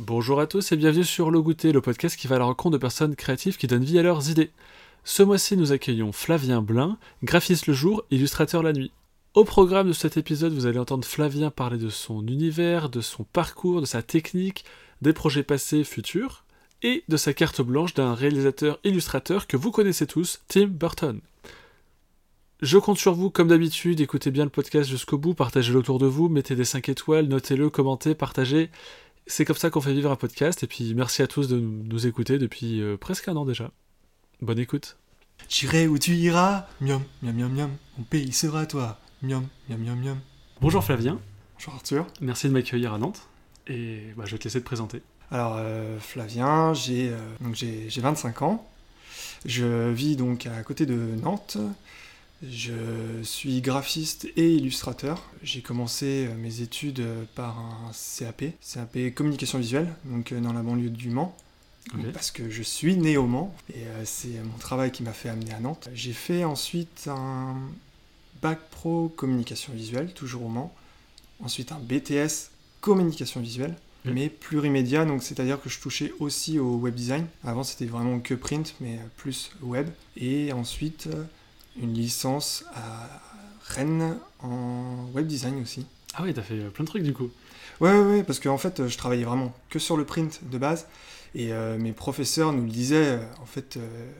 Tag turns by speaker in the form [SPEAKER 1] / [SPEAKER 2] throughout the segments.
[SPEAKER 1] Bonjour à tous et bienvenue sur Le Goûter, le podcast qui va à la rencontre de personnes créatives qui donnent vie à leurs idées. Ce mois-ci, nous accueillons Flavien Blin, graphiste le jour, illustrateur la nuit. Au programme de cet épisode, vous allez entendre Flavien parler de son univers, de son parcours, de sa technique, des projets passés, futurs, et de sa carte blanche d'un réalisateur illustrateur que vous connaissez tous, Tim Burton. Je compte sur vous, comme d'habitude, écoutez bien le podcast jusqu'au bout, partagez-le autour de vous, mettez des 5 étoiles, notez-le, commentez, partagez. C'est comme ça qu'on fait vivre un podcast, et puis merci à tous de nous écouter depuis euh, presque un an déjà. Bonne écoute.
[SPEAKER 2] J'irai où tu iras, miam, miam, miam, miam, mon pays sera toi, miam, miam, miam, miam.
[SPEAKER 1] Bonjour Flavien,
[SPEAKER 2] Bonjour Arthur.
[SPEAKER 1] merci de m'accueillir à Nantes, et bah, je vais te laisser te présenter.
[SPEAKER 2] Alors euh, Flavien, j'ai euh, donc j'ai j'ai 25 ans. Je vis donc à côté de Nantes. Je suis graphiste et illustrateur. J'ai commencé euh, mes études euh, par un CAP, CAP communication visuelle, donc euh, dans la banlieue du Mans. Parce que je suis né au Mans et c'est mon travail qui m'a fait amener à Nantes. J'ai fait ensuite un bac pro communication visuelle, toujours au Mans. Ensuite un BTS communication visuelle, mais plurimédia, donc c'est-à-dire que je touchais aussi au web design. Avant c'était vraiment que print, mais plus web. Et ensuite une licence à Rennes en web design aussi.
[SPEAKER 1] Ah oui, t'as fait euh, plein de trucs du coup.
[SPEAKER 2] Ouais, ouais, ouais, parce qu'en fait, euh, je travaillais vraiment que sur le print de base. Et euh, mes professeurs nous le disaient, en fait, euh,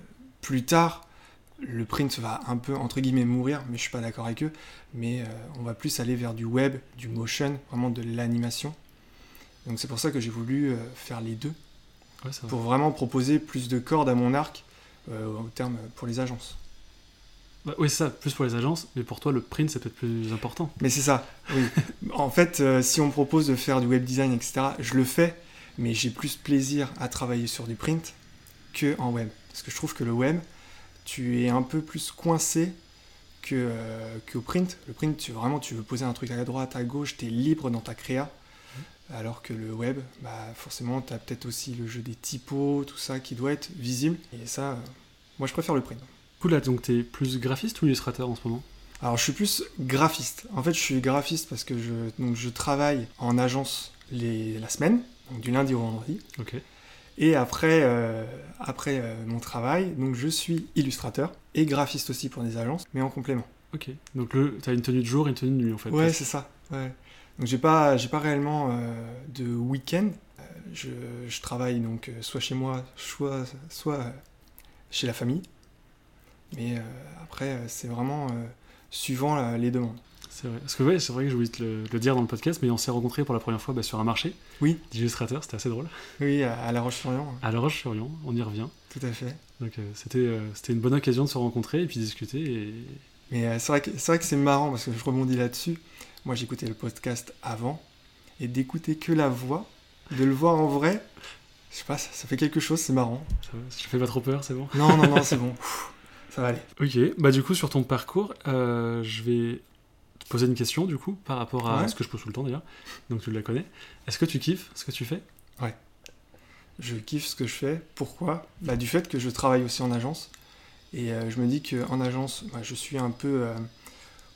[SPEAKER 2] plus tard, le print va un peu, entre guillemets, mourir, mais je suis pas d'accord avec eux. Mais euh, on va plus aller vers du web, du motion, vraiment de l'animation. Donc c'est pour ça que j'ai voulu faire les deux,
[SPEAKER 1] Ouais,
[SPEAKER 2] pour vraiment proposer plus de cordes à mon arc, au terme pour les agences.
[SPEAKER 1] Bah, oui, c'est ça, plus pour les agences, mais pour toi, le print, c'est peut-être plus important.
[SPEAKER 2] Mais c'est ça, oui. en fait, euh, si on me propose de faire du web design, etc., je le fais, mais j'ai plus plaisir à travailler sur du print que en web. Parce que je trouve que le web, tu es un peu plus coincé que, euh, qu'au print. Le print, tu, vraiment, tu veux poser un truc à la droite, à gauche, tu es libre dans ta créa. Alors que le web, bah, forcément, tu as peut-être aussi le jeu des typos, tout ça qui doit être visible. Et ça, euh, moi, je préfère le print.
[SPEAKER 1] Cool, là, donc t'es plus graphiste ou illustrateur en ce moment?
[SPEAKER 2] Alors, je suis plus graphiste. En fait, je suis graphiste parce que je, donc, je travaille en agence les, la semaine, donc du lundi au vendredi.
[SPEAKER 1] Ok.
[SPEAKER 2] Et après, euh, après euh, mon travail, donc je suis illustrateur et graphiste aussi pour des agences, mais en complément.
[SPEAKER 1] Ok. Donc le, t'as une tenue de jour et une tenue de nuit en fait.
[SPEAKER 2] Ouais, c'est ça. Ouais. Donc j'ai pas, j'ai pas réellement euh, de week-end. Je, je travaille donc soit chez moi, soit, soit chez la famille. Mais euh, après, euh, c'est vraiment euh, suivant la- les demandes.
[SPEAKER 1] C'est vrai. Parce que ouais, c'est vrai que j'ai oublié de te le, le dire dans le podcast, mais on s'est rencontrés pour la première fois bah, sur un marché
[SPEAKER 2] Oui.
[SPEAKER 1] d'illustrateurs, c'était assez drôle.
[SPEAKER 2] Oui, à, à La Roche-sur-Yon,
[SPEAKER 1] À La Roche-sur-Yon, on y revient.
[SPEAKER 2] tout à fait.
[SPEAKER 1] Donc euh, c'était, euh, c'était une bonne occasion de se rencontrer et puis discuter. Et...
[SPEAKER 2] Mais euh, c'est vrai que c'est vrai que c'est marrant parce que je rebondis là-dessus. Moi, j'écoutais le podcast avant et d'écouter que la voix, de le voir en vrai, je sais pas, ça, ça fait quelque chose, c'est marrant.
[SPEAKER 1] Ça je fais pas trop peur, c'est bon?
[SPEAKER 2] Non, non, non, c'est bon. Ça va aller.
[SPEAKER 1] Ok, bah du coup sur ton parcours, euh, je vais te poser une question du coup par rapport à
[SPEAKER 2] Ouais.
[SPEAKER 1] ce que je pose tout le temps d'ailleurs, donc tu la connais. Est-ce que tu kiffes ce que tu fais?
[SPEAKER 2] Je kiffe ce que je fais. Pourquoi? Bah, Du fait que je travaille aussi en agence. Et euh, je me dis qu'en agence, bah, je suis un peu euh,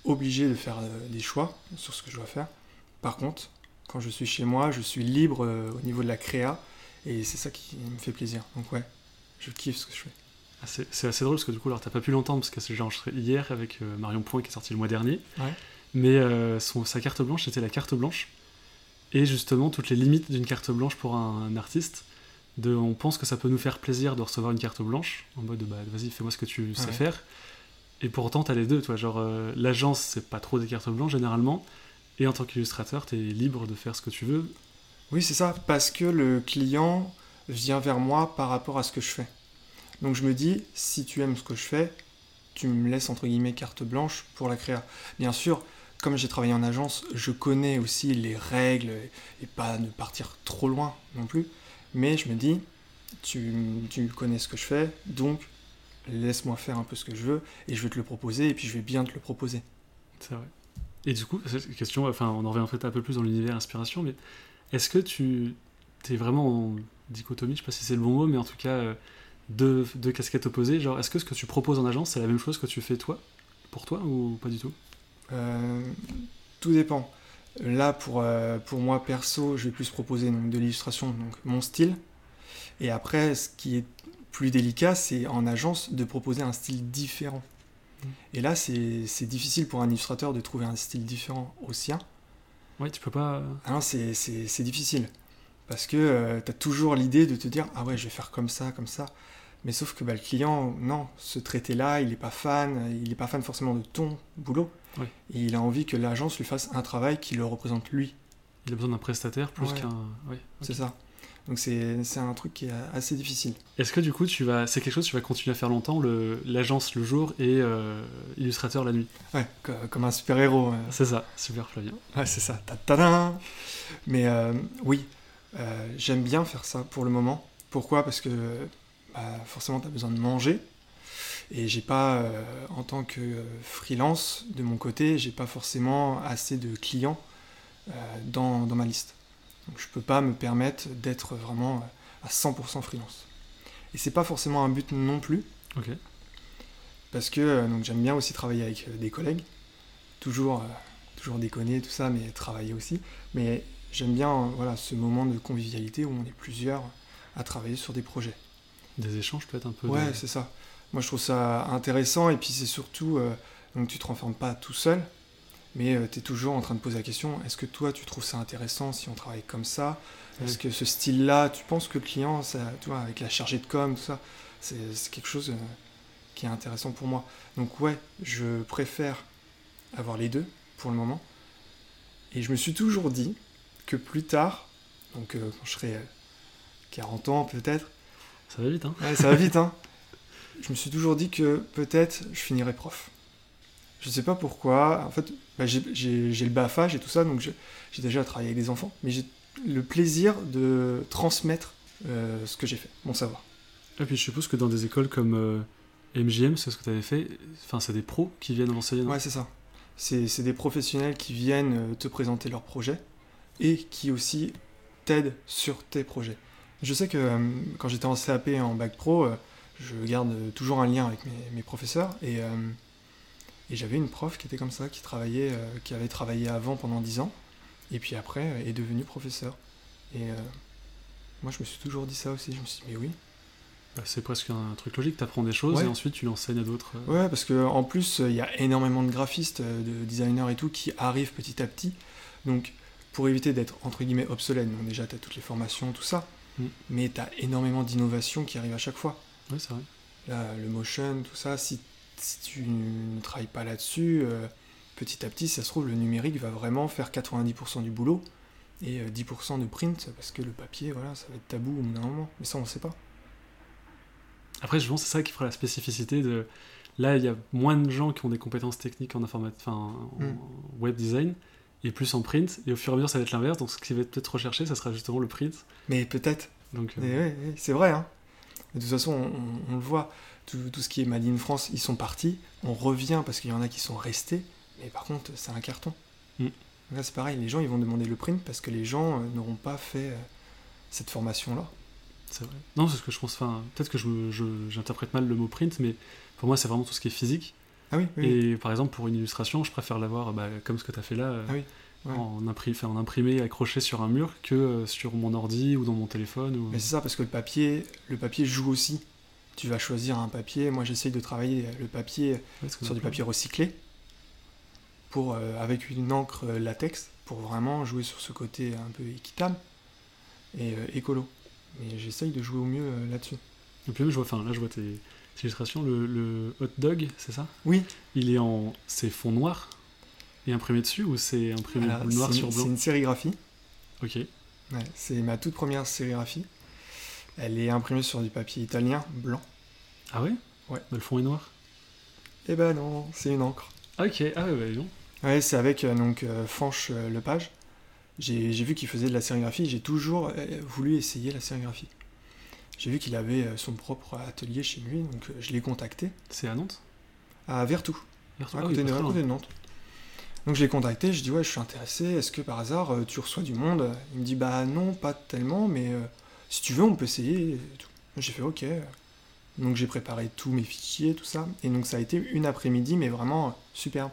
[SPEAKER 2] obligé de faire des choix sur ce que je dois faire. Par contre, quand je suis chez moi, je suis libre au niveau de la créa. Et c'est ça qui me fait plaisir. Donc ouais, je kiffe ce que je fais.
[SPEAKER 1] Ah, c'est, c'est assez drôle parce que du coup alors t'as pas pu l'entendre parce que j'ai enregistré hier avec euh, Marion Point qui est sorti le mois dernier.
[SPEAKER 2] Ouais.
[SPEAKER 1] Mais euh, son, sa carte blanche c'était la carte blanche. Et justement toutes les limites d'une carte blanche pour un, un artiste. De, on pense que ça peut nous faire plaisir de recevoir une carte blanche en mode bah vas-y fais-moi ce que tu sais
[SPEAKER 2] Ouais.
[SPEAKER 1] faire. Et pourtant t'as les deux, toi genre euh, l'agence c'est pas trop des cartes blanches généralement. Et en tant qu'illustrateur t'es libre de faire ce que tu veux.
[SPEAKER 2] Oui, c'est ça, parce que le client vient vers moi par rapport à ce que je fais. Donc je me dis, si tu aimes ce que je fais, tu me laisses entre guillemets carte blanche pour la créa. Bien sûr, comme j'ai travaillé en agence, je connais aussi les règles et pas ne partir trop loin non plus. Mais je me dis, tu, tu connais ce que je fais, donc laisse-moi faire un peu ce que je veux et je vais te le proposer et puis je vais bien te le proposer.
[SPEAKER 1] C'est vrai. Et du coup, cette question, enfin, on en revient peut-être un peu plus dans l'univers inspiration, mais est-ce que tu es vraiment en dichotomie, je sais pas si c'est le bon mot, mais en tout cas, euh, deux, deux casquettes opposées Genre, est-ce que ce que tu proposes en agence, c'est la même chose que tu fais toi, pour toi, ou pas du tout?
[SPEAKER 2] Euh, tout dépend. Là, pour, euh, pour moi perso, je vais plus proposer donc, de l'illustration, donc mon style. Et après, ce qui est plus délicat, c'est en agence de proposer un style différent.
[SPEAKER 1] Mm.
[SPEAKER 2] Et là, c'est difficile pour un illustrateur de trouver un style différent au sien.
[SPEAKER 1] Ouais, tu peux pas.
[SPEAKER 2] Ah non, c'est- c'est c'est difficile. Parce que tu as toujours l'idée de te dire Ah ouais, je vais faire comme ça, comme ça. Mais sauf que bah, le client, non, ce traité-là, il n'est pas fan, il n'est pas fan forcément de ton boulot.
[SPEAKER 1] Oui.
[SPEAKER 2] Et il a envie que l'agence lui fasse un travail qui le représente lui.
[SPEAKER 1] Il a besoin d'un prestataire plus
[SPEAKER 2] Ouais.
[SPEAKER 1] qu'un.
[SPEAKER 2] C'est ça. Donc c'est un truc qui est assez difficile.
[SPEAKER 1] Est-ce que du coup, tu vas, c'est quelque chose que tu vas continuer à faire longtemps, l'agence le jour et euh, illustrateur la nuit?
[SPEAKER 2] Ouais, co- comme un super-héros. euh.
[SPEAKER 1] C'est ça, super Flavien.
[SPEAKER 2] Ouais, c'est ça. Ta-ta-da Mais euh, oui, euh, j'aime bien faire ça pour le moment. Pourquoi? Parce que bah, forcément, tu as besoin de manger. Et j'ai pas, euh, en tant que euh, freelance, de mon côté, j'ai pas forcément assez de clients euh, dans, dans ma liste. Donc je peux pas me permettre d'être vraiment à 100% freelance. Et c'est pas forcément un but non plus.
[SPEAKER 1] Ok.
[SPEAKER 2] Parce que donc j'aime bien aussi travailler avec des collègues, toujours, euh, toujours déconner, tout ça, mais travailler aussi. Mais j'aime bien voilà, ce moment de convivialité où on est plusieurs à travailler sur des projets.
[SPEAKER 1] Des échanges peut-être un peu.
[SPEAKER 2] Ouais,
[SPEAKER 1] de-
[SPEAKER 2] c'est ça. Moi je trouve ça intéressant et puis c'est surtout, euh, donc tu te renfermes pas tout seul, mais tu es toujours en train de poser la question, est-ce que toi tu trouves ça intéressant si on travaille comme ça? Est-ce que ce style-là, tu penses que le client, ça, tu vois, avec la chargée de com, tout ça, c'est quelque chose euh, qui est intéressant pour moi. Donc ouais, je préfère avoir les deux pour le moment. Et je me suis toujours dit que plus tard, donc euh, quand je serai euh, 40 ans peut-être,
[SPEAKER 1] Ça va vite, hein.
[SPEAKER 2] Ouais, ça va vite, hein. Je me suis toujours dit que peut-être je finirais prof. Je sais pas pourquoi. En fait, bah, j'ai le BAFA, j'ai tout ça, donc j'ai déjà travaillé avec des enfants, mais j'ai le plaisir de transmettre euh, ce que j'ai fait, mon savoir.
[SPEAKER 1] Et puis je suppose que dans des écoles comme euh, MJM, c'est ce que tu avais fait, enfin c'est des pros qui viennent enseigner.
[SPEAKER 2] Ouais, c'est ça. C'est c'est des professionnels qui viennent euh, te présenter leurs projets et qui aussi t'aident sur tes projets. Je sais que euh, quand j'étais en CAP et en bac pro, euh, je garde toujours un lien avec mes, mes professeurs et, euh, et j'avais une prof qui était comme ça, qui travaillait, qui avait travaillé avant pendant 10 ans et puis après est devenue professeur. Et moi, je me suis toujours dit ça aussi. Je me suis dit, mais oui,
[SPEAKER 1] Bah, c'est presque un truc logique, tu apprends des choses
[SPEAKER 2] Ouais.
[SPEAKER 1] et ensuite tu l'enseignes à d'autres.
[SPEAKER 2] Ouais, parce que en plus, il y a énormément de graphistes, de designers et tout qui arrivent petit à petit. Donc, pour éviter d'être entre guillemets obsolète, donc déjà, tu as toutes les formations, tout ça,
[SPEAKER 1] Mm.
[SPEAKER 2] mais tu as énormément d'innovations qui arrivent à chaque fois.
[SPEAKER 1] Ouais, c'est vrai.
[SPEAKER 2] Là, le motion, tout ça, si, si tu ne travailles pas là-dessus, euh, petit à petit, ça se trouve, le numérique va vraiment faire 90% du boulot et euh, 10% de print, parce que le papier, voilà, ça va être tabou au bout d'un moment. Mais ça, on ne sait pas.
[SPEAKER 1] Après, je pense que c'est ça qui fera la spécificité de. Là, il y a moins de gens qui ont des compétences techniques en informatique, enfin, en
[SPEAKER 2] Mm.
[SPEAKER 1] web design, et plus en print. Et au fur et à mesure, ça va être l'inverse. Donc, ce qui va être peut-être recherché, ça sera justement le print.
[SPEAKER 2] Mais peut-être.
[SPEAKER 1] Donc, euh,
[SPEAKER 2] Mais ouais, ouais, c'est vrai. Hein. De toute façon, on, on- on le voit. Tout, tout ce qui est Made in France, ils sont partis. On revient parce qu'il y en a qui sont restés. Mais par contre, c'est un carton.
[SPEAKER 1] Mm.
[SPEAKER 2] Là, c'est pareil. Les gens, ils vont demander le print parce que les gens euh, n'auront pas fait euh, cette formation-là.
[SPEAKER 1] c'est vrai. Non, c'est ce que je pense. Enfin, peut-être que je me- je- j'interprète mal le mot print, mais pour moi, c'est vraiment tout ce qui est physique.
[SPEAKER 2] Ah oui, oui.
[SPEAKER 1] Et par exemple, pour une illustration, je préfère l'avoir bah, comme ce que tu as fait là, euh,
[SPEAKER 2] Ah oui, ouais.
[SPEAKER 1] en, imprimé, en imprimé, accroché sur un mur, que euh, sur mon ordi ou dans mon téléphone. Ou...
[SPEAKER 2] Mais c'est ça, parce que le papier, le papier joue aussi. Tu vas choisir un papier. Moi, j'essaye de travailler le papier
[SPEAKER 1] Ouais,
[SPEAKER 2] sur du papier recyclé, pour, euh, avec une encre latex, pour vraiment jouer sur ce côté un peu équitable et euh, écolo. Mais j'essaye de jouer au mieux là-dessus.
[SPEAKER 1] Et puis même, je vois, enfin, là, je vois tes, tes illustrations. Le, le hot dog, c'est ça?
[SPEAKER 2] Oui,
[SPEAKER 1] Il est en. C'est fond noir et imprimé dessus ou c'est imprimé noir sur blanc?
[SPEAKER 2] c'est une sérigraphie.
[SPEAKER 1] Ok.
[SPEAKER 2] Ouais, c'est ma toute première sérigraphie. Elle est imprimée sur du papier italien blanc.
[SPEAKER 1] Ah ouais?
[SPEAKER 2] Ouais.
[SPEAKER 1] Bah, le fond est noir?
[SPEAKER 2] Eh ben non, c'est une encre.
[SPEAKER 1] Ah, ok. Ah ouais, bah, non.
[SPEAKER 2] Ouais, c'est avec euh, donc euh, Fanche euh, Lepage. J'ai j'ai vu qu'il faisait de la sérigraphie. J'ai toujours euh, voulu essayer la sérigraphie. J'ai vu qu'il avait euh, son propre atelier chez lui, donc euh, je l'ai contacté
[SPEAKER 1] C'est à Nantes?
[SPEAKER 2] À Vertou,
[SPEAKER 1] Vers-
[SPEAKER 2] à
[SPEAKER 1] ah oui,
[SPEAKER 2] côté, de,
[SPEAKER 1] très
[SPEAKER 2] à
[SPEAKER 1] loin.
[SPEAKER 2] côté de Nantes. Donc je l'ai contacté, je dis ouais, je suis intéressé. Est-ce que par hasard euh, tu reçois du monde? Il me dit bah non, pas tellement, mais euh, si tu veux, on peut essayer. et tout. J'ai fait ok. Donc j'ai préparé tous mes fichiers, tout ça. Et donc ça a été une après-midi, mais vraiment superbe.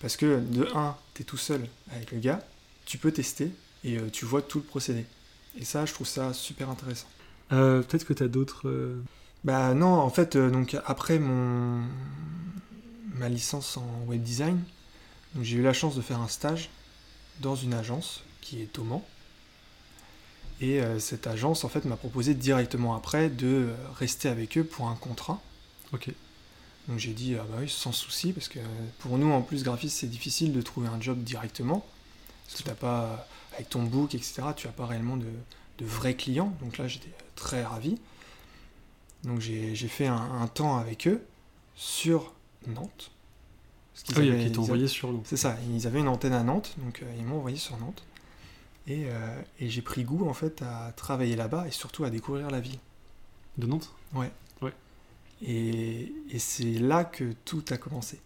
[SPEAKER 2] Parce que de 1, t'es tout seul avec le gars. tu peux tester et euh, tu vois tout le procédé. Et ça, je trouve ça super intéressant.
[SPEAKER 1] Euh, Peut-être que tu as d'autres. euh,
[SPEAKER 2] Bah non, en fait, euh, donc après mon ma licence en web design, j'ai eu la chance de faire un stage dans une agence qui est au Mans. Et euh, cette agence, en fait, m'a proposé directement après de rester avec eux pour un contrat.
[SPEAKER 1] Ok.
[SPEAKER 2] Donc j'ai dit, ah bah oui, sans souci, parce que pour nous, en plus, graphiste, c'est difficile de trouver un job directement. Parce que t'as pas, avec ton book, etc., tu n'as pas réellement de, de vrais clients. Donc là, j'étais très ravi. Donc j'ai fait un, un temps avec eux sur Nantes. Parce qu'ils
[SPEAKER 1] Ah oui,
[SPEAKER 2] avaient- avaient-
[SPEAKER 1] envoyé sur Lyon.
[SPEAKER 2] c'est ça, ils avaient une antenne à Nantes, donc euh, ils m'ont envoyé sur Nantes. Et, euh, et j'ai pris goût en fait à travailler là-bas et surtout à découvrir la ville.
[SPEAKER 1] De Nantes?
[SPEAKER 2] Et, et c'est là que tout a commencé.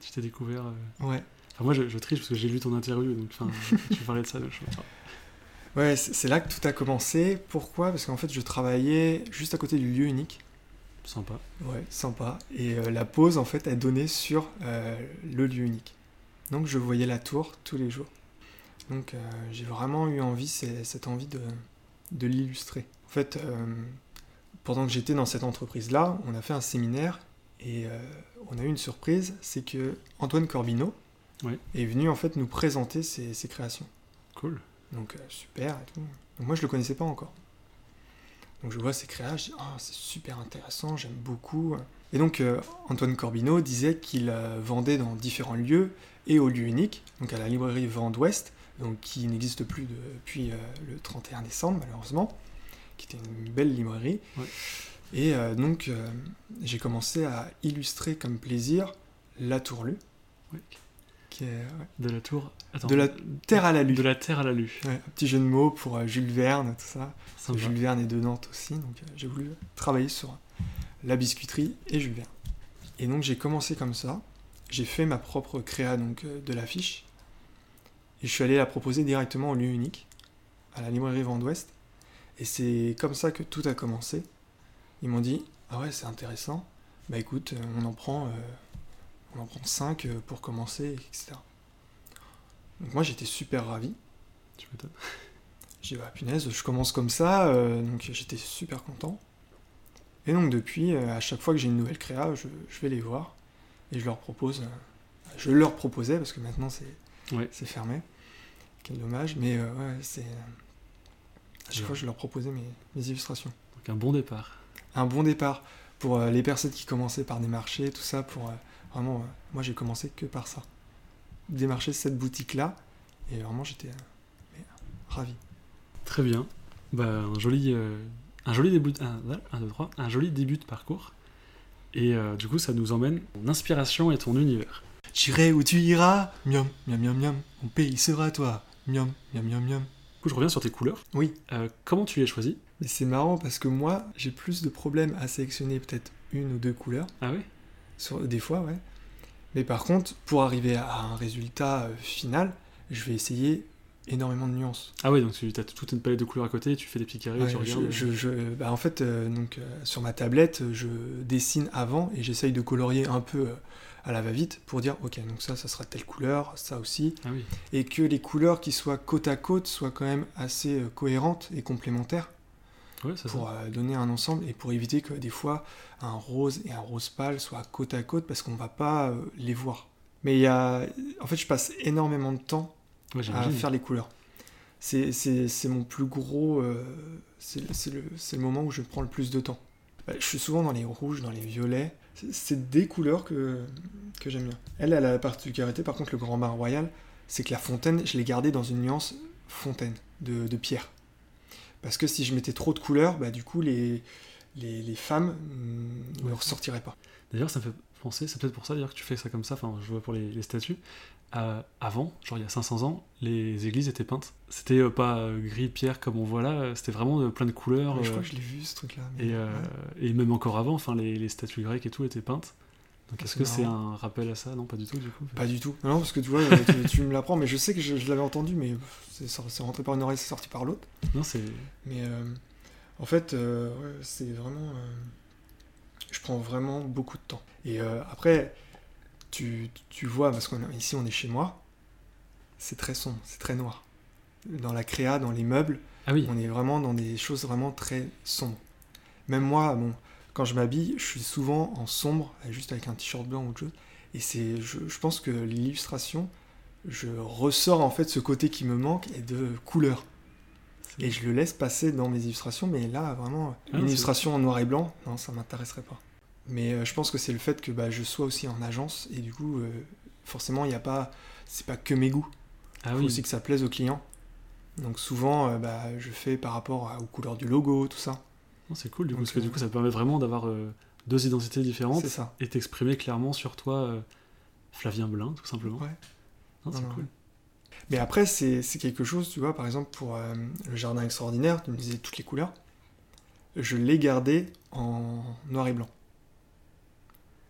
[SPEAKER 1] Tu t'es découvert. euh,
[SPEAKER 2] Ouais,
[SPEAKER 1] Enfin, moi, je, je triche parce que j'ai lu ton interview, donc tu parlais de ça. je-
[SPEAKER 2] ouais c'est là que tout a commencé. Pourquoi? Parce qu'en fait je travaillais juste à côté du lieu unique.
[SPEAKER 1] Sympa.
[SPEAKER 2] Ouais, sympa. Et euh, la pause en fait elle donnait sur euh, le lieu unique. Donc je voyais la tour tous les jours. Donc euh, j'ai vraiment eu envie, cette envie de, de l'illustrer. En fait, pendant que j'étais dans cette entreprise-là, on a fait un séminaire et on a eu une surprise, c'est que Antoine Corbineau
[SPEAKER 1] Ouais.
[SPEAKER 2] est venu en fait nous présenter ses, ses créations.
[SPEAKER 1] Cool.
[SPEAKER 2] Donc euh, super et tout. Donc, moi je le connaissais pas encore. Donc je vois ses créations, je dis ah c'est super intéressant, j'aime beaucoup. Et donc euh, Antoine Corbineau disait qu'il euh, vendait dans différents lieux et au lieu unique, donc à la librairie Vente Ouest, donc qui n'existe plus depuis euh, le 31 décembre malheureusement, qui était une belle librairie.
[SPEAKER 1] Ouais.
[SPEAKER 2] Et donc j'ai commencé à illustrer comme plaisir La Tourlue,
[SPEAKER 1] Ouais.
[SPEAKER 2] Qui est ouais,
[SPEAKER 1] De la tour. Attends.
[SPEAKER 2] De la Terre à la Lue.
[SPEAKER 1] De la terre à la lue.
[SPEAKER 2] Ouais, un petit jeu de mots pour euh, Jules Verne, tout ça. Jules Verne est de Nantes aussi, donc euh, j'ai voulu travailler sur la biscuiterie et Jules Verne. Et donc j'ai commencé comme ça. J'ai fait ma propre créa donc euh, de l'affiche. Et je suis allé la proposer directement au lieu unique, à la librairie Vent d'Ouest. Et c'est comme ça que tout a commencé. Ils m'ont dit Ah ouais, c'est intéressant. Bah écoute, on en prend, on en prend 5 pour commencer, etc. Donc moi j'étais super ravi.
[SPEAKER 1] Tu m'étonnes.
[SPEAKER 2] J'ai dit, bah punaise, je commence comme ça, euh, donc j'étais super content. Et donc depuis, euh, à chaque fois que j'ai une nouvelle créa, je, je vais les voir et je leur propose. euh, je leur proposais parce que maintenant c'est
[SPEAKER 1] Ouais.
[SPEAKER 2] c'est fermé. Quel dommage, mais ouais, c'est. À chaque
[SPEAKER 1] Ouais.
[SPEAKER 2] fois, je leur proposais mes, mes illustrations.
[SPEAKER 1] Donc un bon départ.
[SPEAKER 2] Un bon départ pour les personnes qui commençaient par démarcher, tout ça, pour vraiment. euh, moi, j'ai commencé que par ça. Démarcher cette boutique-là, et vraiment, j'étais euh, euh, ravi.
[SPEAKER 1] Très bien. Bah, un joli, euh, un joli début, de- un, un, deux, trois, un joli début de parcours. Et euh, du coup, ça nous emmène ton inspiration et ton univers.
[SPEAKER 2] J'irai où tu iras, miam, miam, miam, miam, mon pays sera toi, miam, miam, miam, miam.
[SPEAKER 1] Du coup, je reviens sur tes couleurs.
[SPEAKER 2] Oui,
[SPEAKER 1] Euh, comment tu les choisis?
[SPEAKER 2] Mais c'est marrant parce que moi, j'ai plus de problèmes à sélectionner peut-être une ou deux couleurs,
[SPEAKER 1] Ah oui
[SPEAKER 2] sur, des fois, ouais. Mais par contre, pour arriver à un résultat euh, final, je vais essayer énormément de nuances.
[SPEAKER 1] Ah oui, donc tu as toute une palette de couleurs à côté, tu fais des petits carrés,
[SPEAKER 2] Ouais,
[SPEAKER 1] tu regardes.
[SPEAKER 2] je, je- je- bah, en fait, euh, donc, euh, sur ma tablette, je dessine avant et j'essaye de colorier un peu euh, à la va-vite pour dire, ok, donc ça, ça sera telle couleur, ça aussi.
[SPEAKER 1] Ah oui.
[SPEAKER 2] et que les couleurs qui soient côte à côte soient quand même assez cohérentes et complémentaires Pour
[SPEAKER 1] ça.
[SPEAKER 2] euh, donner un ensemble et pour éviter que des fois un rose et un rose pâle soient côte à côte parce qu'on va pas euh, les voir. Mais il y a... En fait, je passe énormément de temps
[SPEAKER 1] Ouais,
[SPEAKER 2] à faire les couleurs. C'est, c'est, c'est mon plus gros... euh, c'est, c'est le, moment où je prends le plus de temps. Bah, je suis souvent dans les rouges, dans les violets. C'est, c'est des couleurs que, que j'aime bien. Elle, elle a la particularité, par contre, le grand bain royal, c'est que la fontaine, je l'ai gardée dans une nuance fontaine, de, de pierre. Parce que si je mettais trop de couleurs, bah, du coup, les, les, les femmes mm, ne ressortiraient pas.
[SPEAKER 1] D'ailleurs, ça me fait penser, c'est peut-être pour ça d'ailleurs que tu fais ça comme ça, enfin, je vois pour les, les statues. Euh, avant, genre il y a 500 ans, les églises étaient peintes. C'était euh, pas euh, gris pierre comme on voit là, euh, c'était vraiment plein de couleurs.
[SPEAKER 2] Je crois que je l'ai vu, ce truc-là. mais-
[SPEAKER 1] et,
[SPEAKER 2] ouais.
[SPEAKER 1] et même encore avant, enfin, les, les statues grecques et tout étaient peintes. Donc est-ce que c'est un rappel à ça? Non, pas du tout du coup.
[SPEAKER 2] Pas du tout. Non, parce que tu vois, euh, tu, tu me l'apprends, mais je sais que je, je l'avais entendu, mais c'est rentré par une oreille, c'est sorti par l'autre.
[SPEAKER 1] Non, c'est.
[SPEAKER 2] Mais euh, en fait, euh, ouais, c'est vraiment. euh, je prends vraiment beaucoup de temps. Et après, tu, tu vois, parce qu'ici on est chez moi, c'est très sombre, c'est très noir. Dans la créa, dans les meubles,
[SPEAKER 1] Ah oui.
[SPEAKER 2] on est vraiment dans des choses vraiment très sombres. Même moi, bon, quand je m'habille, je suis souvent en sombre, juste avec un t-shirt blanc ou autre chose. Et c'est, je, je pense que l'illustration, je ressors en fait ce côté qui me manque et de couleur. Et je le laisse passer dans mes illustrations, mais là, vraiment,
[SPEAKER 1] Ah,
[SPEAKER 2] une illustration en noir et blanc, non, ça m'intéresserait pas. Mais euh, je pense que c'est le fait que bah, je sois aussi en agence, et du coup, euh, forcément, il n'y a pas, c'est pas que mes goûts.
[SPEAKER 1] Ah
[SPEAKER 2] Il faut
[SPEAKER 1] oui.
[SPEAKER 2] aussi que ça plaise aux clients. Donc souvent, euh, bah, je fais par rapport à- aux couleurs du logo, tout ça.
[SPEAKER 1] C'est cool du coup, parce que du
[SPEAKER 2] euh,
[SPEAKER 1] coup, ça te permet vraiment d'avoir euh, deux identités différentes
[SPEAKER 2] ça.
[SPEAKER 1] et t'exprimer clairement sur toi euh, Flavien Blin, tout simplement.
[SPEAKER 2] Ouais.
[SPEAKER 1] C'est cool.
[SPEAKER 2] Mais après, c'est quelque chose, tu vois, par exemple, pour euh, le jardin extraordinaire, tu me disais toutes les couleurs, je l'ai gardé en noir et blanc.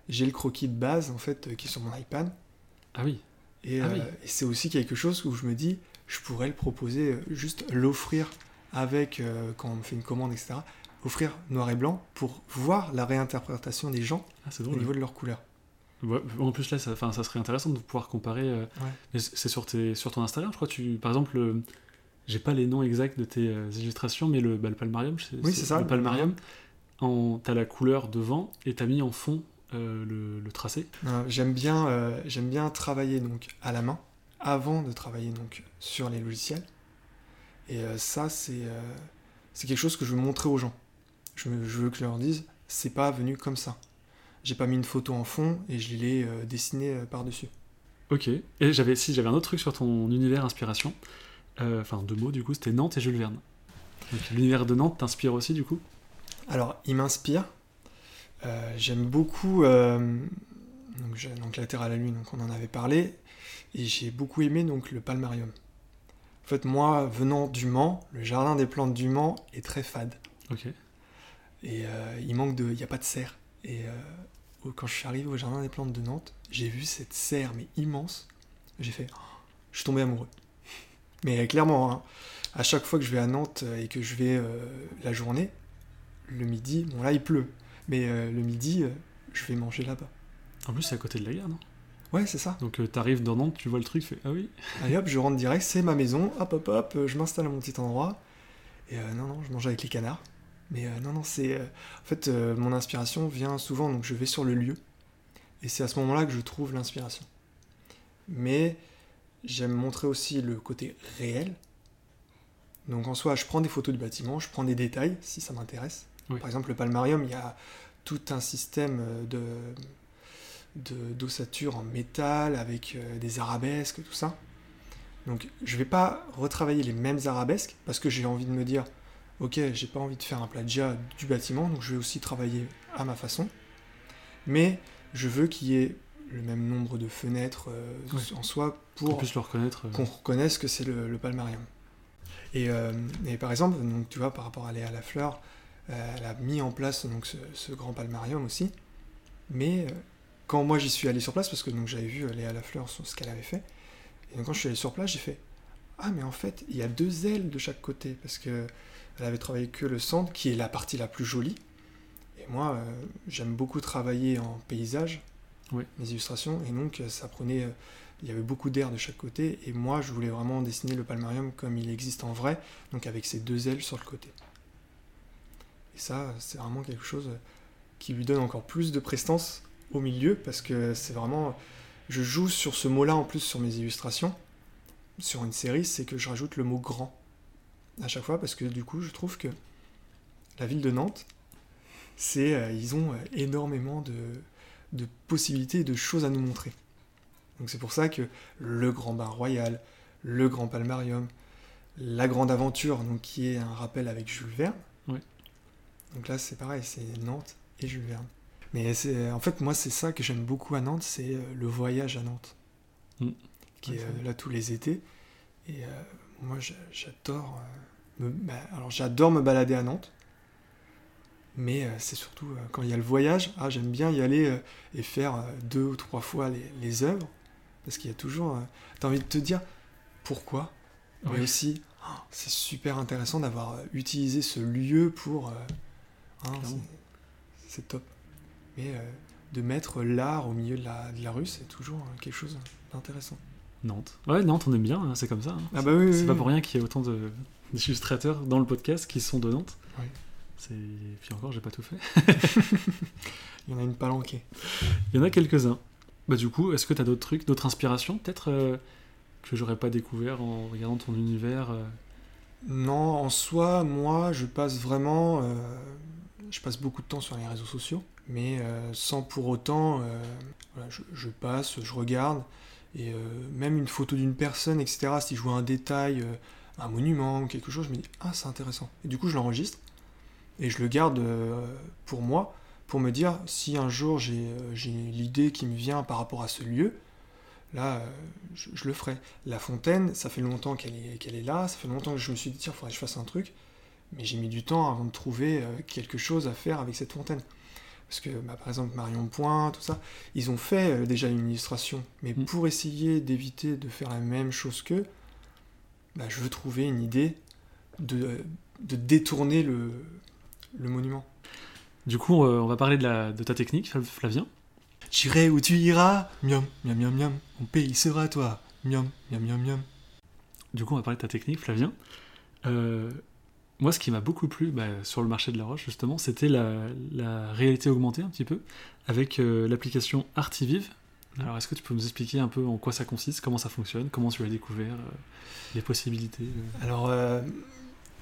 [SPEAKER 2] J'ai le croquis de base, en fait, qui est sur mon iPad.
[SPEAKER 1] Ah oui.
[SPEAKER 2] Et,
[SPEAKER 1] Ah oui.
[SPEAKER 2] et c'est aussi quelque chose où je me dis, je pourrais le proposer, juste l'offrir avec, quand on me fait une commande, etc., offrir noir et blanc pour voir la réinterprétation des gens
[SPEAKER 1] Ah,
[SPEAKER 2] au niveau de leur couleur.
[SPEAKER 1] Ouais, en plus là, ça, ça serait intéressant de pouvoir comparer. euh,
[SPEAKER 2] Ouais.
[SPEAKER 1] c'est sur, tes, sur ton Instagram, je crois. Tu, par exemple, le- j'ai pas les noms exacts de tes euh, illustrations, mais le, bah, le palmarium,
[SPEAKER 2] Oui, c'est ça,
[SPEAKER 1] Le palmarium, t'as la couleur devant et t'as mis en fond euh, le, le tracé.
[SPEAKER 2] Euh, J'aime bien, euh, j'aime bien travailler donc à la main avant de travailler donc sur les logiciels. Et euh, ça, c'est euh, c'est quelque chose que je veux montrer aux gens. Je, veux que je leur dise, c'est pas venu comme ça. J'ai pas mis une photo en fond et je l'ai euh, dessiné euh, par-dessus.
[SPEAKER 1] Ok. Et j'avais, si j'avais un autre truc sur ton univers inspiration, euh, enfin deux mots du coup, c'était Nantes et Jules Verne. L'univers de Nantes t'inspire aussi du coup?
[SPEAKER 2] Alors, il m'inspire. Euh, J'aime beaucoup donc la Terre à la Lune, donc on en avait parlé, et j'ai beaucoup aimé donc le palmarium. En fait, moi, venant du Mans, le jardin des plantes du Mans est très fade.
[SPEAKER 1] Ok.
[SPEAKER 2] Et euh, il manque de. Il n'y a pas de serre. Et euh, quand je suis arrivé au jardin des plantes de Nantes, j'ai vu cette serre, mais immense. J'ai fait. oh, je suis tombé amoureux. Mais euh, clairement, hein, à chaque fois que je vais à Nantes et que je vais la journée, le midi, bon là il pleut, mais euh, le midi, euh, je vais manger là-bas.
[SPEAKER 1] En plus, c'est à côté de la gare, non?
[SPEAKER 2] Ouais, c'est ça.
[SPEAKER 1] Donc euh, t'arrives dans Nantes, tu vois le truc, tu fais ah oui.
[SPEAKER 2] Allez hop, je rentre direct, c'est ma maison, hop hop hop, je m'installe à mon petit endroit. Et non, non, je mange avec les canards. Mais euh, non, non, c'est. euh, en fait, euh, mon inspiration vient souvent, donc je vais sur le lieu. Et c'est à ce moment-là que je trouve l'inspiration. Mais j'aime montrer aussi le côté réel. Donc en soi, je prends des photos du bâtiment, je prends des détails si ça m'intéresse.
[SPEAKER 1] Oui.
[SPEAKER 2] Par exemple, le palmarium, il y a tout un système de d'ossature en métal avec des arabesques, tout ça. Donc je vais pas retravailler les mêmes arabesques parce que j'ai envie de me dire ok j'ai pas envie de faire un plagiat du bâtiment donc je vais aussi travailler à ma façon mais je veux qu'il y ait le même nombre de fenêtres euh,
[SPEAKER 1] Ouais.
[SPEAKER 2] en soi pour
[SPEAKER 1] puisse le reconnaître. euh.
[SPEAKER 2] qu'on reconnaisse que c'est le, le palmarium. Et, euh, et par exemple, donc, tu vois, par rapport à Léa Lafleur, elle a mis en place donc, ce, ce grand palmarium aussi. Mais quand moi j'y suis allé sur place, parce que donc, j'avais vu Léa Lafleur sur ce qu'elle avait fait, et donc, quand je suis allé sur place, j'ai fait Ah, mais en fait, il y a deux ailes de chaque côté, parce que elle avait travaillé que le centre, qui est la partie la plus jolie. Et moi, euh, j'aime beaucoup travailler en paysage,
[SPEAKER 1] Oui.
[SPEAKER 2] mes illustrations, et donc euh, ça prenait. euh, il y avait beaucoup d'air de chaque côté, et moi je voulais vraiment dessiner le palmarium comme il existe en vrai, donc avec ses deux ailes sur le côté. Et ça, c'est vraiment quelque chose qui lui donne encore plus de prestance au milieu, parce que c'est vraiment. Je joue sur ce mot-là en plus sur mes illustrations. Sur une série, c'est que je rajoute le mot grand à chaque fois, parce que du coup, je trouve que la ville de Nantes, c'est, euh, ils ont euh, énormément de, de possibilités et de choses à nous montrer. Donc c'est pour ça que le Grand Bain Royal, le Grand Palmarium, la Grande Aventure, donc qui est un rappel avec Jules Verne.
[SPEAKER 1] Ouais.
[SPEAKER 2] Donc là c'est pareil, c'est Nantes et Jules Verne. Mais c'est en fait moi c'est ça que j'aime beaucoup à Nantes, c'est euh, le voyage à Nantes,
[SPEAKER 1] Mm.
[SPEAKER 2] qui
[SPEAKER 1] Ouais,
[SPEAKER 2] est euh, là tous les étés. Et euh, moi j'a- j'adore, euh, bah, alors j'adore me balader à Nantes. Mais euh, c'est surtout euh, quand il y a le voyage, ah, j'aime bien y aller euh, et faire deux ou trois fois les, les œuvres. Parce qu'il y a toujours. T'as envie de te dire pourquoi. Mais aussi, oh, c'est super intéressant d'avoir utilisé ce lieu pour. hein, c'est- top. Mais de mettre l'art au milieu de la, de la rue, c'est toujours quelque chose d'intéressant.
[SPEAKER 1] Nantes. Ouais, Nantes, on aime bien, hein, c'est comme ça. hein.
[SPEAKER 2] Ah bah oui,
[SPEAKER 1] C'est
[SPEAKER 2] oui,
[SPEAKER 1] pas
[SPEAKER 2] oui.
[SPEAKER 1] pour rien qu'il y ait autant de- d'illustrateurs dans le podcast qui sont de Nantes.
[SPEAKER 2] Oui.
[SPEAKER 1] C'est... Puis encore, j'ai pas tout fait.
[SPEAKER 2] Il y en a une palanquée.
[SPEAKER 1] Il y en a quelques-uns. Bah du coup, est-ce que t'as d'autres trucs, d'autres inspirations peut-être euh, que j'aurais pas découvert en regardant ton univers euh,
[SPEAKER 2] Non, en soi, moi, je passe vraiment. euh, je passe beaucoup de temps sur les réseaux sociaux, mais euh, sans pour autant. voilà, je, je passe, je regarde, et même une photo d'une personne, etc., si je vois un détail, un monument ou quelque chose, je me dis Ah, c'est intéressant. Et du coup, je l'enregistre, et je le garde euh, pour moi, pour me dire si un jour j'ai euh, j'ai l'idée qui me vient par rapport à ce lieu, là, euh, je, je le ferai. La fontaine, ça fait longtemps qu'elle est, qu'elle est là, ça fait longtemps que je me suis dit, tiens, il faudrait que je fasse un truc, mais j'ai mis du temps avant de trouver quelque chose à faire avec cette fontaine. Parce que, bah, par exemple, Marion Point, tout ça, ils ont fait déjà une illustration, mais
[SPEAKER 1] Mm.
[SPEAKER 2] pour essayer d'éviter de faire la même chose qu'eux, bah, je veux trouver une idée de, de détourner le, le monument.
[SPEAKER 1] Du coup, euh, on va parler de, la, de ta technique, Flav- Flavien.
[SPEAKER 2] J'irai où tu iras, miam, miam, miam, miam, mon pays sera toi, miam, miam, miam, miam.
[SPEAKER 1] Du coup, on va parler de ta technique, Flavien. Euh, moi, ce qui m'a beaucoup plu bah, sur le marché de la roche, justement, c'était la, la réalité augmentée un petit peu, avec euh, l'application Artivive. Alors, est-ce que tu peux nous expliquer un peu en quoi ça consiste, comment ça fonctionne, comment tu l'as découvert, euh, les possibilités euh
[SPEAKER 2] Alors, euh,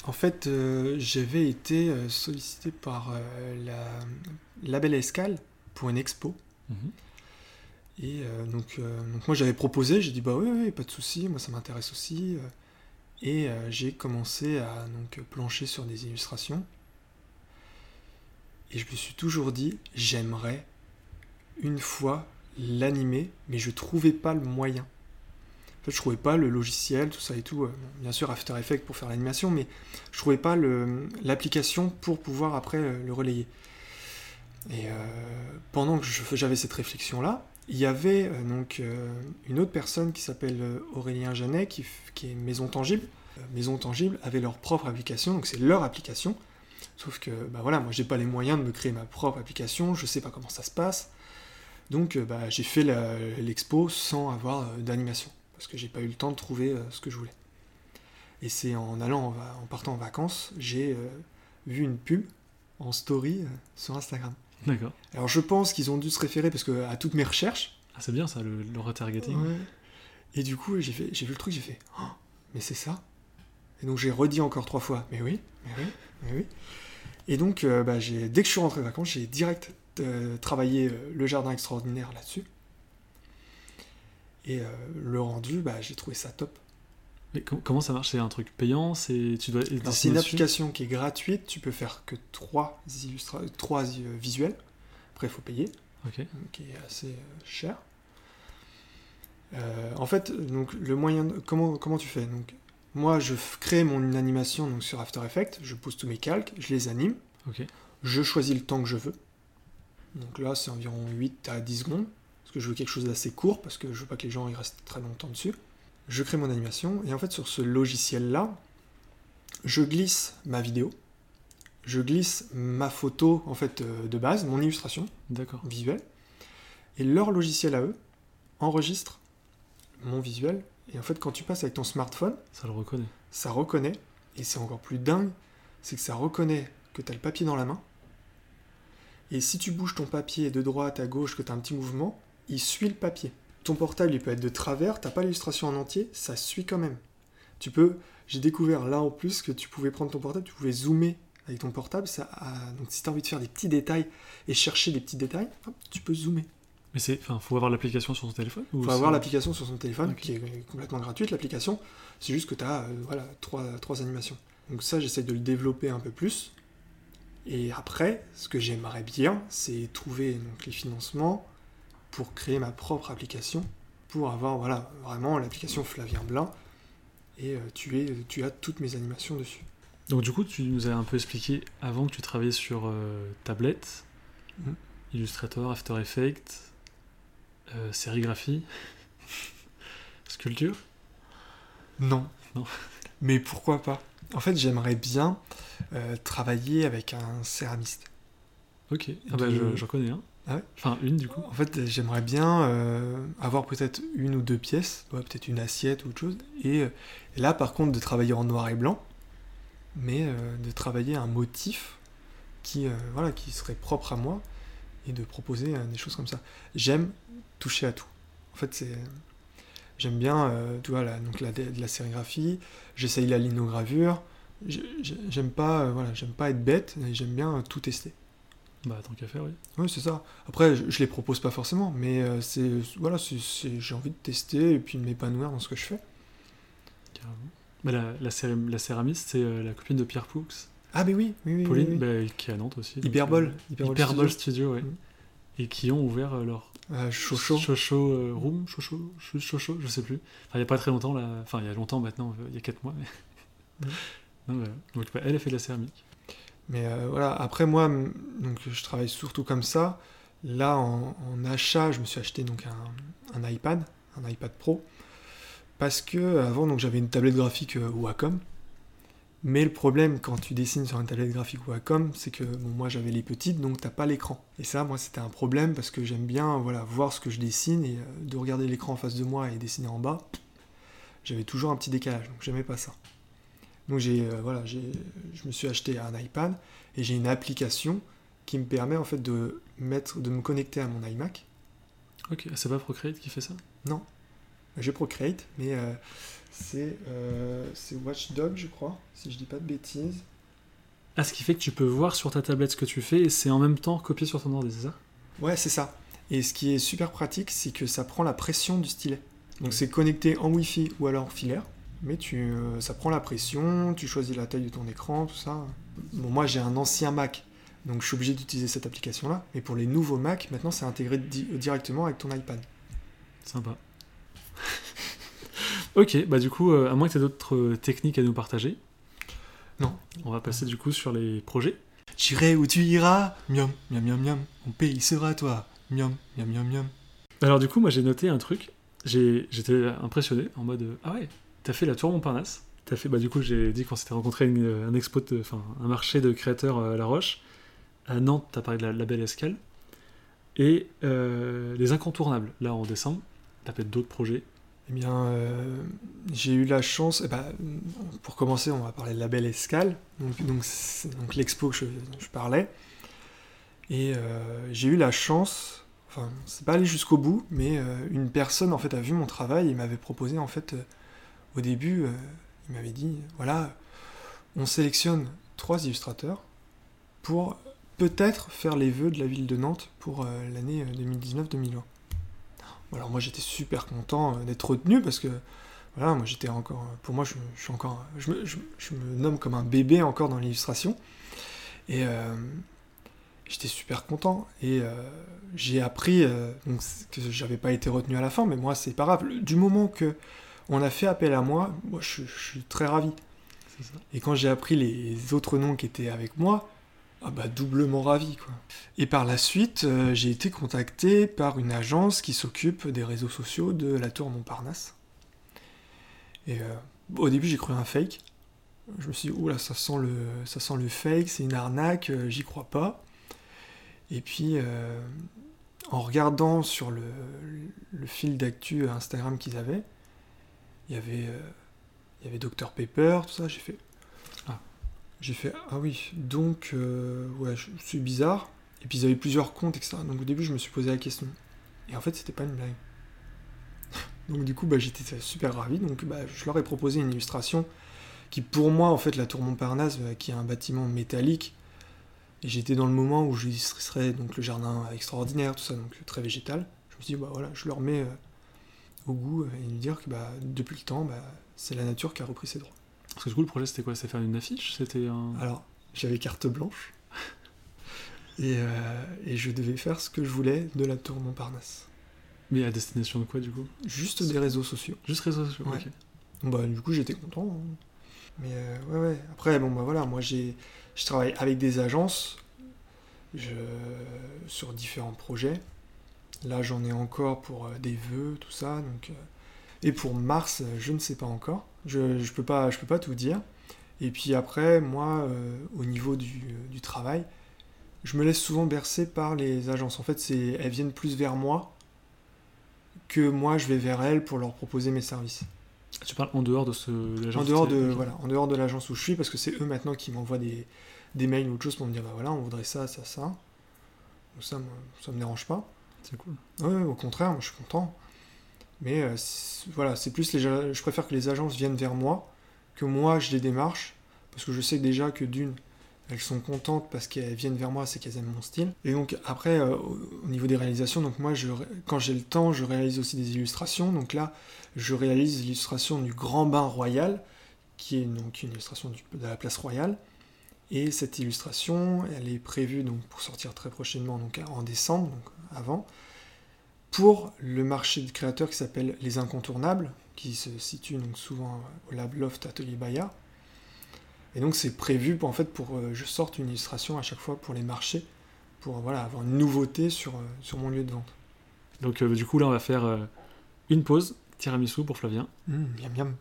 [SPEAKER 2] en fait, j'avais été sollicité par euh, la Label Escale pour une expo.
[SPEAKER 1] Mhm.
[SPEAKER 2] Et donc, donc moi j'avais proposé, j'ai dit bah oui, oui, pas de souci, moi ça m'intéresse aussi. Et j'ai commencé à donc plancher sur des illustrations. Et je me suis toujours dit, j'aimerais une fois l'animer, mais je trouvais pas le moyen. En fait, je trouvais pas le logiciel, tout ça et tout. euh, bien sûr, After Effects pour faire l'animation, mais je trouvais pas l'application pour pouvoir après euh, le relayer. Et euh, pendant que j'avais cette réflexion-là, il y avait donc une autre personne qui s'appelle Aurélien Janet, qui, est Maison Tangible. Maison Tangible avait leur propre application, donc c'est leur application. Sauf que, bah voilà, moi j'ai pas les moyens de me créer ma propre application, je sais pas comment ça se passe. Donc euh, bah, j'ai fait l'expo sans avoir euh, d'animation, parce que j'ai pas eu le temps de trouver euh, ce que je voulais. Et c'est en allant, en, partant en vacances, j'ai vu une pub en story sur Instagram.
[SPEAKER 1] D'accord.
[SPEAKER 2] Alors je pense qu'ils ont dû se référer parce que à toutes mes recherches.
[SPEAKER 1] Ah, c'est bien ça, le, le retargeting.
[SPEAKER 2] Ouais. Et du coup, j'ai fait, j'ai vu le truc, j'ai fait, Oh, mais c'est ça. Et donc j'ai redit encore trois fois, mais oui, mais oui, mais oui. Et donc, euh, bah, j'ai, dès que je suis rentré de vacances, j'ai direct travaillé euh, le jardin extraordinaire là-dessus. Et euh, le rendu, bah, j'ai trouvé ça top.
[SPEAKER 1] Mais com- comment ça marche? C'est un truc payant? C'est tu dois
[SPEAKER 2] Alors, c'est
[SPEAKER 1] dessiner
[SPEAKER 2] une application qui est gratuite, tu peux faire que trois, illustra- trois euh, visuels. Après, il faut payer.
[SPEAKER 1] Ok.
[SPEAKER 2] qui est assez euh, cher. Euh, en fait, donc le moyen, de- comment comment tu fais? Donc moi, je crée mon animation donc sur After Effects, je pose tous mes calques, je les anime,
[SPEAKER 1] Ok.
[SPEAKER 2] je choisis le temps que je veux. Donc là, c'est environ 8 à 10 secondes, parce que je veux quelque chose d'assez court, parce que je veux pas que les gens y restent très longtemps dessus. Je crée mon animation, et en fait, sur ce logiciel-là, je glisse ma vidéo, je glisse ma photo en fait euh, de base, mon illustration,
[SPEAKER 1] D'accord.
[SPEAKER 2] visuel. Et leur logiciel à eux enregistre mon visuel. Et en fait, quand tu passes avec ton smartphone,
[SPEAKER 1] Ça le reconnaît.
[SPEAKER 2] ça reconnaît. Et c'est encore plus dingue, c'est que ça reconnaît que tu as le papier dans la main. Et si tu bouges ton papier de droite à gauche, que tu as un petit mouvement, il suit le papier. Ton portable, il peut être de travers, t'as pas l'illustration en entier, ça suit quand même. Tu peux, j'ai découvert là en plus que tu pouvais prendre ton portable, tu pouvais zoomer avec ton portable. Ça, a- donc si tu as envie de faire des petits détails et chercher des petits détails, hop, tu peux zoomer.
[SPEAKER 1] Mais c'est, enfin, faut avoir l'application sur son téléphone
[SPEAKER 2] Il faut avoir l'application sur son téléphone, qui est complètement gratuite, l'application. C'est juste que tu as voilà, trois, trois animations. Donc ça, j'essaie de le développer un peu plus. Et après, ce que j'aimerais bien, c'est trouver donc, les financements pour créer ma propre application, pour avoir voilà, vraiment l'application Flavien Blin. Et euh, tu, es, tu as toutes mes animations dessus.
[SPEAKER 1] Donc du coup, tu nous as un peu expliqué avant que tu travaillais sur euh, tablette,
[SPEAKER 2] Mhm.
[SPEAKER 1] Illustrator, After Effects, euh, sérigraphie, sculpture?
[SPEAKER 2] Non.
[SPEAKER 1] Non.
[SPEAKER 2] Mais pourquoi pas? En fait, j'aimerais bien euh, travailler avec un céramiste.
[SPEAKER 1] Ok. Ah bah
[SPEAKER 2] De-
[SPEAKER 1] j'en connais un.
[SPEAKER 2] Ah ouais?
[SPEAKER 1] Enfin, une du coup.
[SPEAKER 2] En fait, j'aimerais bien euh, avoir peut-être une ou deux pièces, ouais, peut-être une assiette ou autre chose. Et, euh, et là, par contre, de travailler en noir et blanc, mais euh, de travailler un motif qui, euh, voilà, qui serait propre à moi et de proposer des choses comme ça. J'aime toucher à tout. En fait, c'est. J'aime bien, euh, tu vois, la, donc la, de la sérigraphie, j'essaye la linogravure. J'ai- j'ai- J'aime pas, euh, voilà, j'aime pas être bête, et j'aime bien euh, tout tester.
[SPEAKER 1] Bah, tant qu'à faire, oui.
[SPEAKER 2] Oui, c'est ça. Après, je, je les propose pas forcément, mais euh, c'est voilà, j'ai envie de tester et puis de m'épanouir dans ce que je fais.
[SPEAKER 1] Carrément. Bah, la, la, la céramiste, c'est la copine de Pierre Poux,
[SPEAKER 2] Ah, mais oui, oui, oui.
[SPEAKER 1] Pauline,
[SPEAKER 2] oui, oui.
[SPEAKER 1] bah, qui est à Nantes aussi. donc,
[SPEAKER 2] Hyperbole. Hyperbole
[SPEAKER 1] Hyperbole
[SPEAKER 2] Studio.
[SPEAKER 1] Studio, ouais.
[SPEAKER 2] Mm.
[SPEAKER 1] Et qui ont ouvert leur
[SPEAKER 2] Euh, Chocho.
[SPEAKER 1] Chocho euh, Room, Chocho, Ch- Chocho, je sais plus. Enfin, il y a pas très longtemps, là. Enfin, il y a longtemps maintenant, euh, il y a 4 mois. Mais...
[SPEAKER 2] Mm.
[SPEAKER 1] Non, voilà. Donc, bah, elle a fait de la céramique.
[SPEAKER 2] Mais euh, voilà, après moi, donc je travaille surtout comme ça. Là, en, en achat, je me suis acheté donc un, un iPad, un iPad Pro, parce que avant, donc j'avais une tablette graphique Wacom. Mais le problème quand tu dessines sur une tablette graphique Wacom, c'est que bon, moi j'avais les petites, donc t'as pas l'écran. Et ça, moi, c'était un problème parce que j'aime bien, voilà, voir ce que je dessine et euh, de regarder l'écran en face de moi et dessiner en bas. J'avais toujours un petit décalage, donc j'aimais pas ça. Donc j'ai, euh, voilà, j'ai, je me suis acheté un iPad et j'ai une application qui me permet en fait de mettre, de me connecter à mon iMac.
[SPEAKER 1] Ok, c'est pas Procreate qui fait ça?
[SPEAKER 2] J'ai Procreate, mais euh, c'est, euh, Watchdog, je crois, si je dis pas de bêtises.
[SPEAKER 1] Ah, ce qui fait que tu peux voir sur ta tablette ce que tu fais et c'est en même temps copié sur ton ordi, c'est ça?
[SPEAKER 2] Ouais, c'est ça. Et ce qui est super pratique, c'est que ça prend la pression du stylet. Donc c'est connecté en Wi-Fi ou alors en filaire, mais tu, euh, ça prend la pression, tu choisis la taille de ton écran, tout ça. Bon, moi j'ai un ancien Mac, donc je suis obligé d'utiliser cette application-là. Mais pour les nouveaux Mac, maintenant c'est intégré di- directement avec ton iPad.
[SPEAKER 1] Sympa. Ok, bah du coup, euh, à moins que tu aies d'autres euh, techniques à nous partager.
[SPEAKER 2] Non.
[SPEAKER 1] On va passer du coup sur les projets.
[SPEAKER 2] J'irai où tu iras, miam, miam, miam, miam, mon pays sera toi, miam, miam, miam, miam.
[SPEAKER 1] Alors du coup, moi j'ai noté un truc. J'étais impressionné en mode euh, ah ouais, t'as fait la tour Montparnasse. T'as fait bah du coup j'ai dit qu'on s'était rencontré à une- un expo, enfin un marché de créateurs à La Roche. À Nantes, t'as parlé de la, la Belle Escale et euh, les incontournables. Là en décembre, t'as peut-être d'autres projets.
[SPEAKER 2] Eh bien, euh, j'ai eu la chance. eh ben, pour commencer, on va parler de la Belle Escale, donc, l'expo que je, parlais. Et euh, j'ai eu la chance, enfin, c'est pas allé jusqu'au bout, mais euh, une personne en fait a vu mon travail et m'avait proposé en fait, au début, il m'avait dit voilà, on sélectionne trois illustrateurs pour peut-être faire les vœux de la ville de Nantes pour l'année euh, 2019-2020. Alors moi j'étais super content euh, d'être retenu parce que voilà, moi j'étais encore, pour moi je, je suis encore, je me, je- je me nomme comme un bébé encore dans l'illustration et euh, j'étais super content et euh, j'ai appris euh, donc, que j'avais pas été retenu à la fin, mais moi c'est pas grave. Du moment que on a fait appel à moi, moi je, suis très ravi. Et quand j'ai appris les autres noms qui étaient avec moi, ah bah doublement ravi quoi. Et par la suite, euh, j'ai été contacté par une agence qui s'occupe des réseaux sociaux de la tour Montparnasse. Et euh, au début, j'ai cru un fake. Je me suis dit, oula, ça sent le, ça sent le fake, c'est une arnaque, euh, j'y crois pas. Et puis, en regardant sur le, fil d'actu Instagram qu'ils avaient, il y avait, il y avait Dr Pepper, tout ça, j'ai fait. J'ai fait, ah oui, donc, euh, ouais, je- c'est bizarre. Et puis ils avaient plusieurs comptes, etc. Donc au début, je me suis posé la question. Et en fait, c'était pas une blague. donc du coup, bah, j'étais super ravi. Donc bah, je leur ai proposé une illustration qui, pour moi, en fait, la tour Montparnasse, bah, qui est un bâtiment métallique. Et j'étais dans le moment où j'illustrerais donc le jardin extraordinaire, tout ça, donc très végétal. Je me suis dit, bah voilà, je leur mets euh, au goût euh, et lui dire que bah, depuis le temps, bah, c'est la nature qui a repris ses droits.
[SPEAKER 1] Parce que du coup, le projet c'était quoi? C'était faire une affiche? C'était un.
[SPEAKER 2] Alors, j'avais carte blanche. Et, euh, et je devais faire ce que je voulais de la tour Montparnasse.
[SPEAKER 1] Mais à destination de quoi du coup?
[SPEAKER 2] Juste des réseaux sociaux.
[SPEAKER 1] Juste réseaux sociaux.
[SPEAKER 2] Ouais.
[SPEAKER 1] ok.
[SPEAKER 2] Bah, du coup, j'étais content. hein. Mais euh, ouais, ouais. Après, bon, bah voilà, moi, j'ai, je travaille avec des agences je, sur différents projets. Là, j'en ai encore pour euh, des vœux, tout ça. Donc, et pour mars, je ne sais pas encore. Je, je peux pas, je peux pas tout dire. Et puis après, moi, euh, au niveau du, du travail, je me laisse souvent bercer par les agences. En fait, c'est, elles viennent plus vers moi que moi je vais vers elles pour leur proposer mes services.
[SPEAKER 1] Tu parles en dehors de ce
[SPEAKER 2] En dehors de voilà, en dehors de l'agence où je suis, parce que c'est eux maintenant qui m'envoient des, des mails ou autre chose pour me dire bah voilà, on voudrait ça, ça, ça. Donc ça, moi, ça me dérange pas.
[SPEAKER 1] C'est cool.
[SPEAKER 2] Ouais, au contraire, moi je suis content. Mais euh, voilà, c'est plus les, je préfère que les agences viennent vers moi que moi je les démarche parce que je sais déjà que d'une elles sont contentes parce qu'elles viennent vers moi, c'est qu'elles aiment mon style. Et donc après euh, au au niveau des réalisations, donc moi quand j'ai le temps, je réalise aussi des illustrations. Donc là, je réalise l'illustration du Grand Bain Royal qui est donc une illustration de la place royale. Et cette illustration, elle est prévue donc pour sortir très prochainement, donc en décembre, donc avant, pour le marché de créateurs qui s'appelle Les Incontournables, qui se situe donc souvent au Lab Loft Atelier Bayard. Et donc c'est prévu pour, en fait pour euh, je sorte une illustration à chaque fois pour les marchés, pour euh, voilà avoir une nouveauté sur, euh, sur mon lieu de vente.
[SPEAKER 1] Donc euh, du coup là on va faire une pause, tiramisu pour Flavien.
[SPEAKER 2] Hum, miam miam.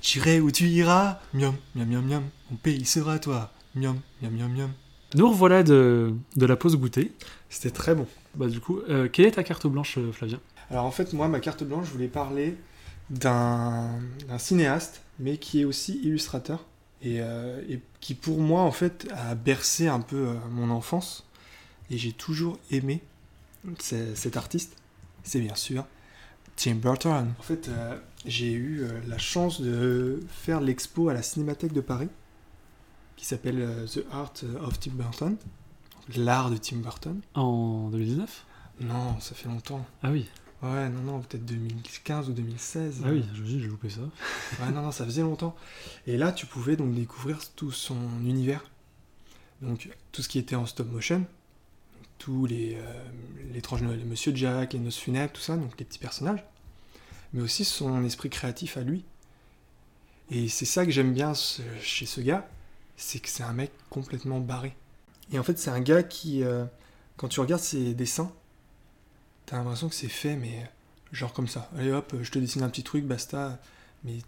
[SPEAKER 2] J'irai où tu iras, miam miam miam miam. Mon pays sera toi, miam miam miam miam.
[SPEAKER 1] Nous revoilà de, de la pause goûter.
[SPEAKER 2] C'était très bon.
[SPEAKER 1] Bah du coup, euh, quelle est ta carte blanche euh, Flavien?
[SPEAKER 2] Alors en fait, moi, ma carte blanche, je voulais parler d'un cinéaste, mais qui est aussi illustrateur, et, euh, et qui pour moi, en fait, a bercé un peu mon enfance, et j'ai toujours aimé ce- cet artiste. C'est bien sûr Tim Burton. En fait, j'ai eu la chance de faire l'expo à la Cinémathèque de Paris, qui s'appelle The Art of Tim Burton, l'art de Tim Burton.
[SPEAKER 1] En 2019
[SPEAKER 2] Non, ça fait longtemps.
[SPEAKER 1] Ah oui,
[SPEAKER 2] Ouais, non, non, peut-être 2015 ou 2016.
[SPEAKER 1] ah oui, je j'ai loupé ça.
[SPEAKER 2] Ouais, non, non, ça faisait longtemps. Et là, tu pouvais donc découvrir tout son univers. Donc, tout ce qui était en stop motion, tous les euh, l'étrange Noël de Monsieur Jack, les noces funèbres, tout ça, donc les petits personnages, mais aussi son esprit créatif à lui. Et c'est ça que j'aime bien ce- chez ce gars, c'est que c'est un mec complètement barré. Et en fait, c'est un gars qui, euh, quand tu regardes ses dessins, t'as l'impression que c'est fait, mais euh, genre comme ça. Allez hop, je te dessine un petit truc, basta. Mais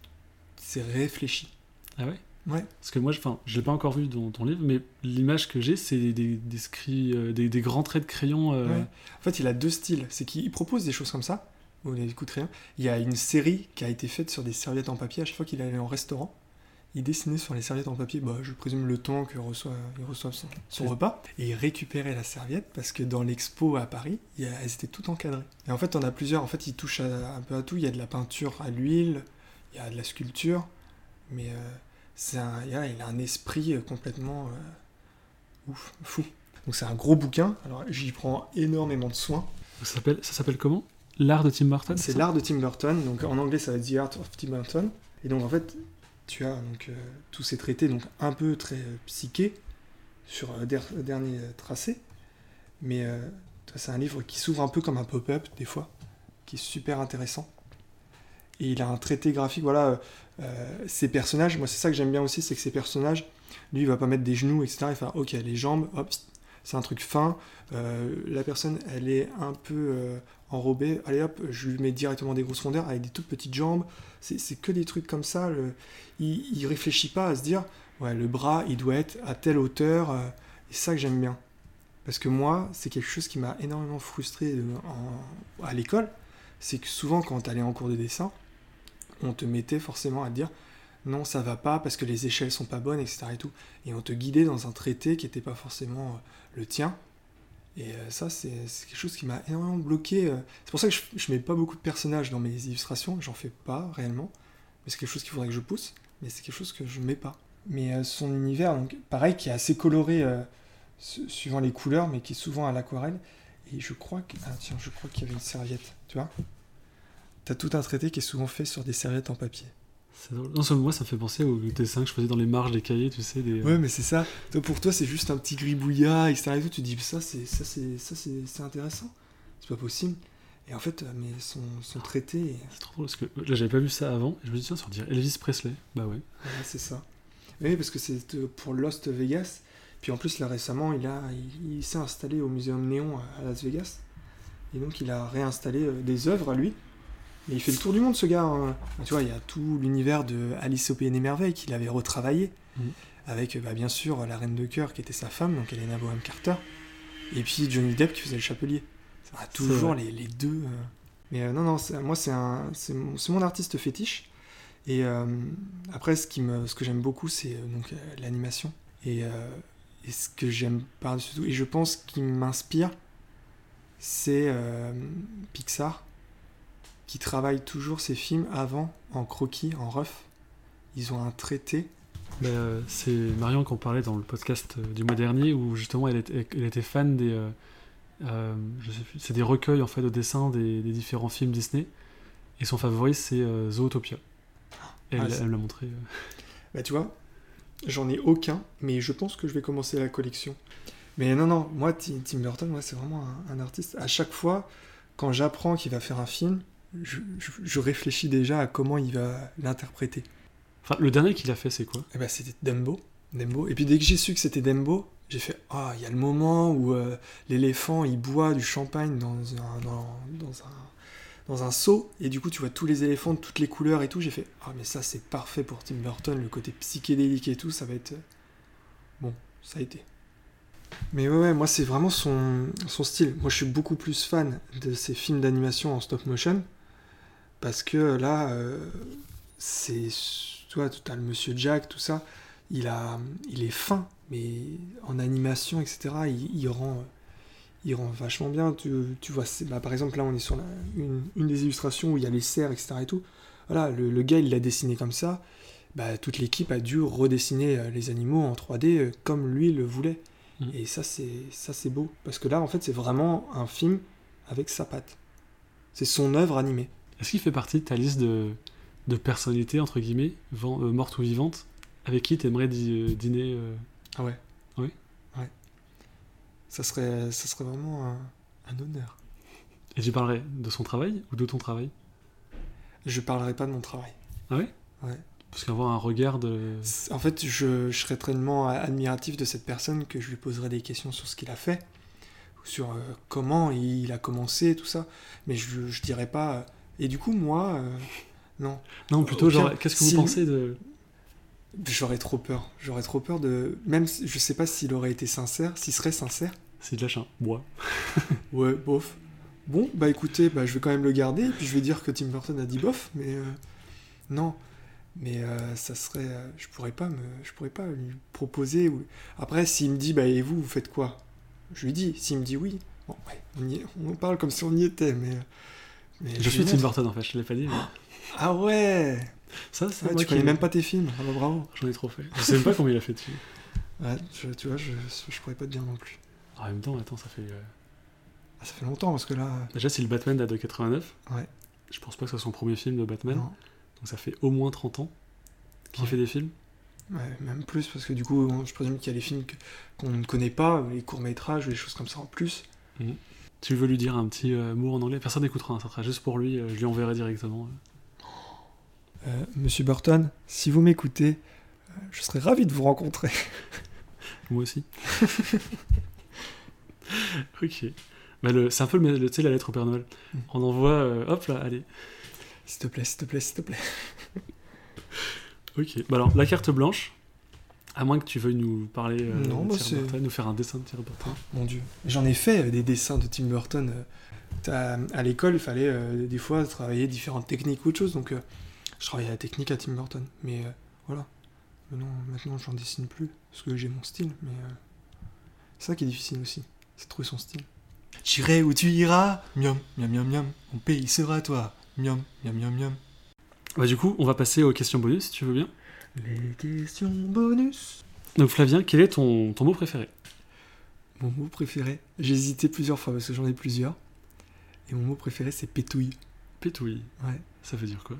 [SPEAKER 2] c'est réfléchi.
[SPEAKER 1] Ah ouais?
[SPEAKER 2] Ouais.
[SPEAKER 1] Parce que moi, je- je l'ai pas encore vu dans ton livre, mais l'image que j'ai, c'est des, des, scri- euh, des, des grands traits de crayon. euh,
[SPEAKER 2] Ouais. En fait, il a deux styles. C'est qu'il propose des choses comme ça, des coups de crayon. Il y a une série qui a été faite sur des serviettes en papier. À chaque fois qu'il allait en restaurant, il dessinait sur les serviettes en papier, bah, je présume le temps que reçoit, il reçoit son, repas. Et il récupérait la serviette parce que dans l'expo à Paris, il y a- elles étaient toutes encadrées. Et en fait, on a plusieurs. En fait, il touche à- un peu à tout. Il y a de la peinture à l'huile, il y a de la sculpture, mais euh, c'est un, il a- il a un esprit euh, complètement euh, ouf, fou. Donc c'est un gros bouquin. Alors j'y prends énormément de soin.
[SPEAKER 1] Ça s'appelle, ça s'appelle comment? L'art de Tim Burton
[SPEAKER 2] C'est l'art de Tim Burton. Donc en anglais ça va être The Art of Tim Burton. Et donc en fait tu as donc euh, tous ces traités donc un peu très euh, psychés sur le le dernier euh, tracé. Mais euh, c'est un livre qui s'ouvre un peu comme un pop-up des fois, qui est super intéressant. Et il a un traité graphique, voilà, euh, euh, ces personnages, moi c'est ça que j'aime bien aussi, c'est que ces personnages, lui il va pas mettre des genoux, etc. Il fait, ok, les jambes, hop, c'est un truc fin. Euh, la personne, elle est un peu euh, enrobée, allez hop, je lui mets directement des grosses rondeurs avec des toutes petites jambes. C'est que des trucs comme ça. il, il réfléchit pas à se dire, ouais, le bras, il doit être à telle hauteur. euh, et c'est ça que j'aime bien. Parce que moi, c'est quelque chose qui m'a énormément frustré à l'école. C'est que souvent, quand tu allais en cours de dessin, on te mettait forcément à te dire non, ça va pas parce que les échelles sont pas bonnes, etc. Et, tout. et on te guidait dans un traité qui n'était pas forcément euh, le tien. Et euh, ça, c'est quelque chose qui m'a énormément bloqué. euh. C'est pour ça que je, je mets pas beaucoup de personnages dans mes illustrations, j'en fais pas réellement. Mais c'est quelque chose qu'il faudrait que je pousse, mais c'est quelque chose que je mets pas. Mais son univers, donc pareil, qui est assez coloré su- suivant les couleurs, mais qui est souvent à l'aquarelle. Et je crois que. Ah tiens, je crois qu'il y avait une serviette, tu vois T'as tout un traité qui est souvent fait sur des serviettes en papier.
[SPEAKER 1] Drôle. Non, seulement moi, ça me fait penser aux dessins que je faisais dans les marges des cahiers, tu sais. Des...
[SPEAKER 2] Ouais, mais c'est ça. Toi, pour toi, c'est juste un petit gribouillat, etc. Et tout. Tu dis, ça, c'est ça, c'est ça, c'est c'est intéressant. C'est pas possible. Et en fait, euh, mais son, son traité, est-
[SPEAKER 1] C'est trop drôle parce que là, j'avais pas vu ça avant. Et je me dis, tiens, ça dirait Elvis Presley. Bah ouais.
[SPEAKER 2] c'est ça. Oui, parce que c'est euh, pour Lost Vegas. Puis en plus, là récemment, il, a, il, il s'est installé au Muséum Néon à Las Vegas. Et donc, il a réinstallé euh, des œuvres à lui. Et il fait le tour du monde, ce gars. hein. Tu vois, il y a tout l'univers de Alice au Pays des Merveilles qu'il avait retravaillé.
[SPEAKER 1] Mhm.
[SPEAKER 2] Avec, bah, bien sûr, la Reine de Cœur qui était sa femme, donc Helena Bonham Carter. Et puis Johnny Depp qui faisait le chapelier. Ah, toujours les, les, deux. euh. Mais euh, non, non, moi c'est mon, mon artiste fétiche. Et euh, après, ce, qui me, ce que j'aime beaucoup, c'est donc l'animation. Et, et ce que j'aime par-dessus tout, et je pense qui m'inspire, c'est Pixar, qui travaille toujours ses films avant en croquis, en rough. Ils ont un traité.
[SPEAKER 1] Bah, euh, c'est Marion qu'on parlait dans le podcast euh, du mois dernier où justement elle était, elle était fan des. euh, euh, je sais plus, c'est des recueils en fait de dessins des, des différents films Disney. Et son favori c'est euh, Zootopia. Elle
[SPEAKER 2] Ah,
[SPEAKER 1] l'a montré.
[SPEAKER 2] Bah tu vois, j'en ai aucun, mais je pense que je vais commencer la collection. Mais non, non, moi, Ti- Tim Burton, moi, c'est vraiment un, un artiste. À chaque fois, quand j'apprends qu'il va faire un film, je, je- je réfléchis déjà à comment il va l'interpréter.
[SPEAKER 1] Enfin, le dernier qu'il a fait c'est quoi?
[SPEAKER 2] Et bah c'était Dumbo. Dumbo. Et puis dès que j'ai su que c'était Dumbo, j'ai fait Ah, il y a le moment où euh, l'éléphant il boit du champagne dans un, dans, dans un, dans un seau, et du coup tu vois tous les éléphants de toutes les couleurs et tout. J'ai fait Ah, mais ça c'est parfait pour Tim Burton, le côté psychédélique et tout, ça va être. euh, Bon, ça a été. Mais ouais, ouais, moi c'est vraiment son, son style. Moi je suis beaucoup plus fan de ces films d'animation en stop motion, parce que là, euh, c'est. Tu vois, tu as le Monsieur Jack, tout ça il, a, il est fin, mais en animation, etc., il, il rend, il rend vachement bien. Tu, tu vois, bah, par exemple, là, on est sur la- une, une des illustrations où il y a les cerfs, etc. Et tout. Voilà, le, le gars, il l'a dessiné comme ça. Bah, toute l'équipe a dû redessiner euh, les animaux en 3D euh, comme lui le voulait.
[SPEAKER 1] Mhm.
[SPEAKER 2] Et ça, c'est ça c'est beau. Parce que là, en fait, c'est vraiment un film avec sa patte. C'est son œuvre animée.
[SPEAKER 1] Est-ce qu'il fait partie de ta liste de, de personnalités entre guillemets, vent- euh, mortes ou vivantes, avec qui t'aimerais di- euh, dîner euh,
[SPEAKER 2] Ah ouais
[SPEAKER 1] Oui.
[SPEAKER 2] Ouais. Ça serait, ça serait vraiment un, un honneur.
[SPEAKER 1] Et tu parlerais de son travail ou de ton travail?
[SPEAKER 2] Je parlerai pas de mon travail.
[SPEAKER 1] Ah ouais?
[SPEAKER 2] Ouais.
[SPEAKER 1] Parce qu'avoir un regard de.
[SPEAKER 2] En fait, je, je serais tellement admiratif de cette personne que je lui poserais des questions sur ce qu'il a fait, sur euh, comment il a commencé, tout ça. Mais je, je dirais pas. Et du coup, moi, euh, non,
[SPEAKER 1] Non, plutôt genre, qu'est-ce que
[SPEAKER 2] si-
[SPEAKER 1] vous pensez de.
[SPEAKER 2] j'aurais trop peur. J'aurais trop peur de. Même, je sais pas s'il aurait été sincère, s'il serait sincère.
[SPEAKER 1] C'est de la chien. Bois.
[SPEAKER 2] Ouais, bof. Bon, bah écoutez, bah, je vais quand même le garder, et puis je vais dire que Tim Burton a dit bof, mais euh, non. Mais euh, ça serait, je pourrais pas me, je pourrais pas lui proposer. ou- Après, s'il me dit, bah et vous, vous faites quoi? Je lui dis. S'il me dit oui, bon, ouais, on, y on parle comme si on y était, mais. Mais
[SPEAKER 1] Je suis Tim. Burton en fait, je te l'ai pas dit. mais
[SPEAKER 2] Ah ouais,
[SPEAKER 1] Ça,
[SPEAKER 2] Ouais,
[SPEAKER 1] moi
[SPEAKER 2] Tu connais même pas tes films. Ah bah bravo.
[SPEAKER 1] J'en ai trop fait. Je sais même pas combien il a fait dessus.
[SPEAKER 2] Ouais, je- tu vois, je, je pourrais pas te dire non plus.
[SPEAKER 1] En même temps, attends, ça fait. euh,
[SPEAKER 2] Ah, ça fait longtemps parce que là,
[SPEAKER 1] Déjà, si le Batman date de 89,
[SPEAKER 2] Ouais.
[SPEAKER 1] je pense pas que ce soit son premier film de Batman.
[SPEAKER 2] non.
[SPEAKER 1] Donc ça fait au moins 30 ans qu'il
[SPEAKER 2] Ouais.
[SPEAKER 1] fait des films.
[SPEAKER 2] Ouais, même plus, parce que du coup, je présume qu'il y a les films qu'on ne connaît pas, les courts-métrages ou les choses comme ça en plus.
[SPEAKER 1] Tu veux lui dire un petit euh, mot en anglais? Personne n'écoutera, hein, ça sera juste pour lui, euh, je lui enverrai directement.
[SPEAKER 2] Euh, Monsieur Burton, si vous m'écoutez, je serais ravi de vous rencontrer.
[SPEAKER 1] Moi aussi. ok. Bah, c'est un peu le, la lettre au Père Noël.
[SPEAKER 2] Mm.
[SPEAKER 1] On envoie, euh, hop là, allez.
[SPEAKER 2] S'il te plaît, s'il te plaît, s'il te plaît.
[SPEAKER 1] Ok. Bah alors, la carte blanche, à moins que tu veuilles nous parler euh,
[SPEAKER 2] Non,
[SPEAKER 1] de
[SPEAKER 2] bah,
[SPEAKER 1] Tim Burton, nous faire un dessin de Tim Burton.
[SPEAKER 2] Mon Dieu. J'en ai fait euh, des dessins de Tim Burton. euh, t'as- à l'école, il fallait euh, des fois travailler différentes techniques ou autre chose, donc euh, je travaillais la technique à Tim Burton. Mais voilà. Maintenant, maintenant j'en dessine plus, parce que j'ai mon style, mais c'est ça qui est difficile aussi, c'est trouver son style. J'irai où tu iras, miam, miam, miam, miam, mon pays sera toi, miam, miam, miam, miam.
[SPEAKER 1] Bah, du coup, on va passer aux questions bonus, si tu veux bien.
[SPEAKER 2] Les questions bonus.
[SPEAKER 1] Donc, Flavien, quel est ton, ton mot préféré?
[SPEAKER 2] Mon mot préféré, j'ai hésité plusieurs fois parce que j'en ai plusieurs. Et mon mot préféré, c'est pétouille.
[SPEAKER 1] Pétouille.
[SPEAKER 2] Ouais.
[SPEAKER 1] Ça veut dire quoi?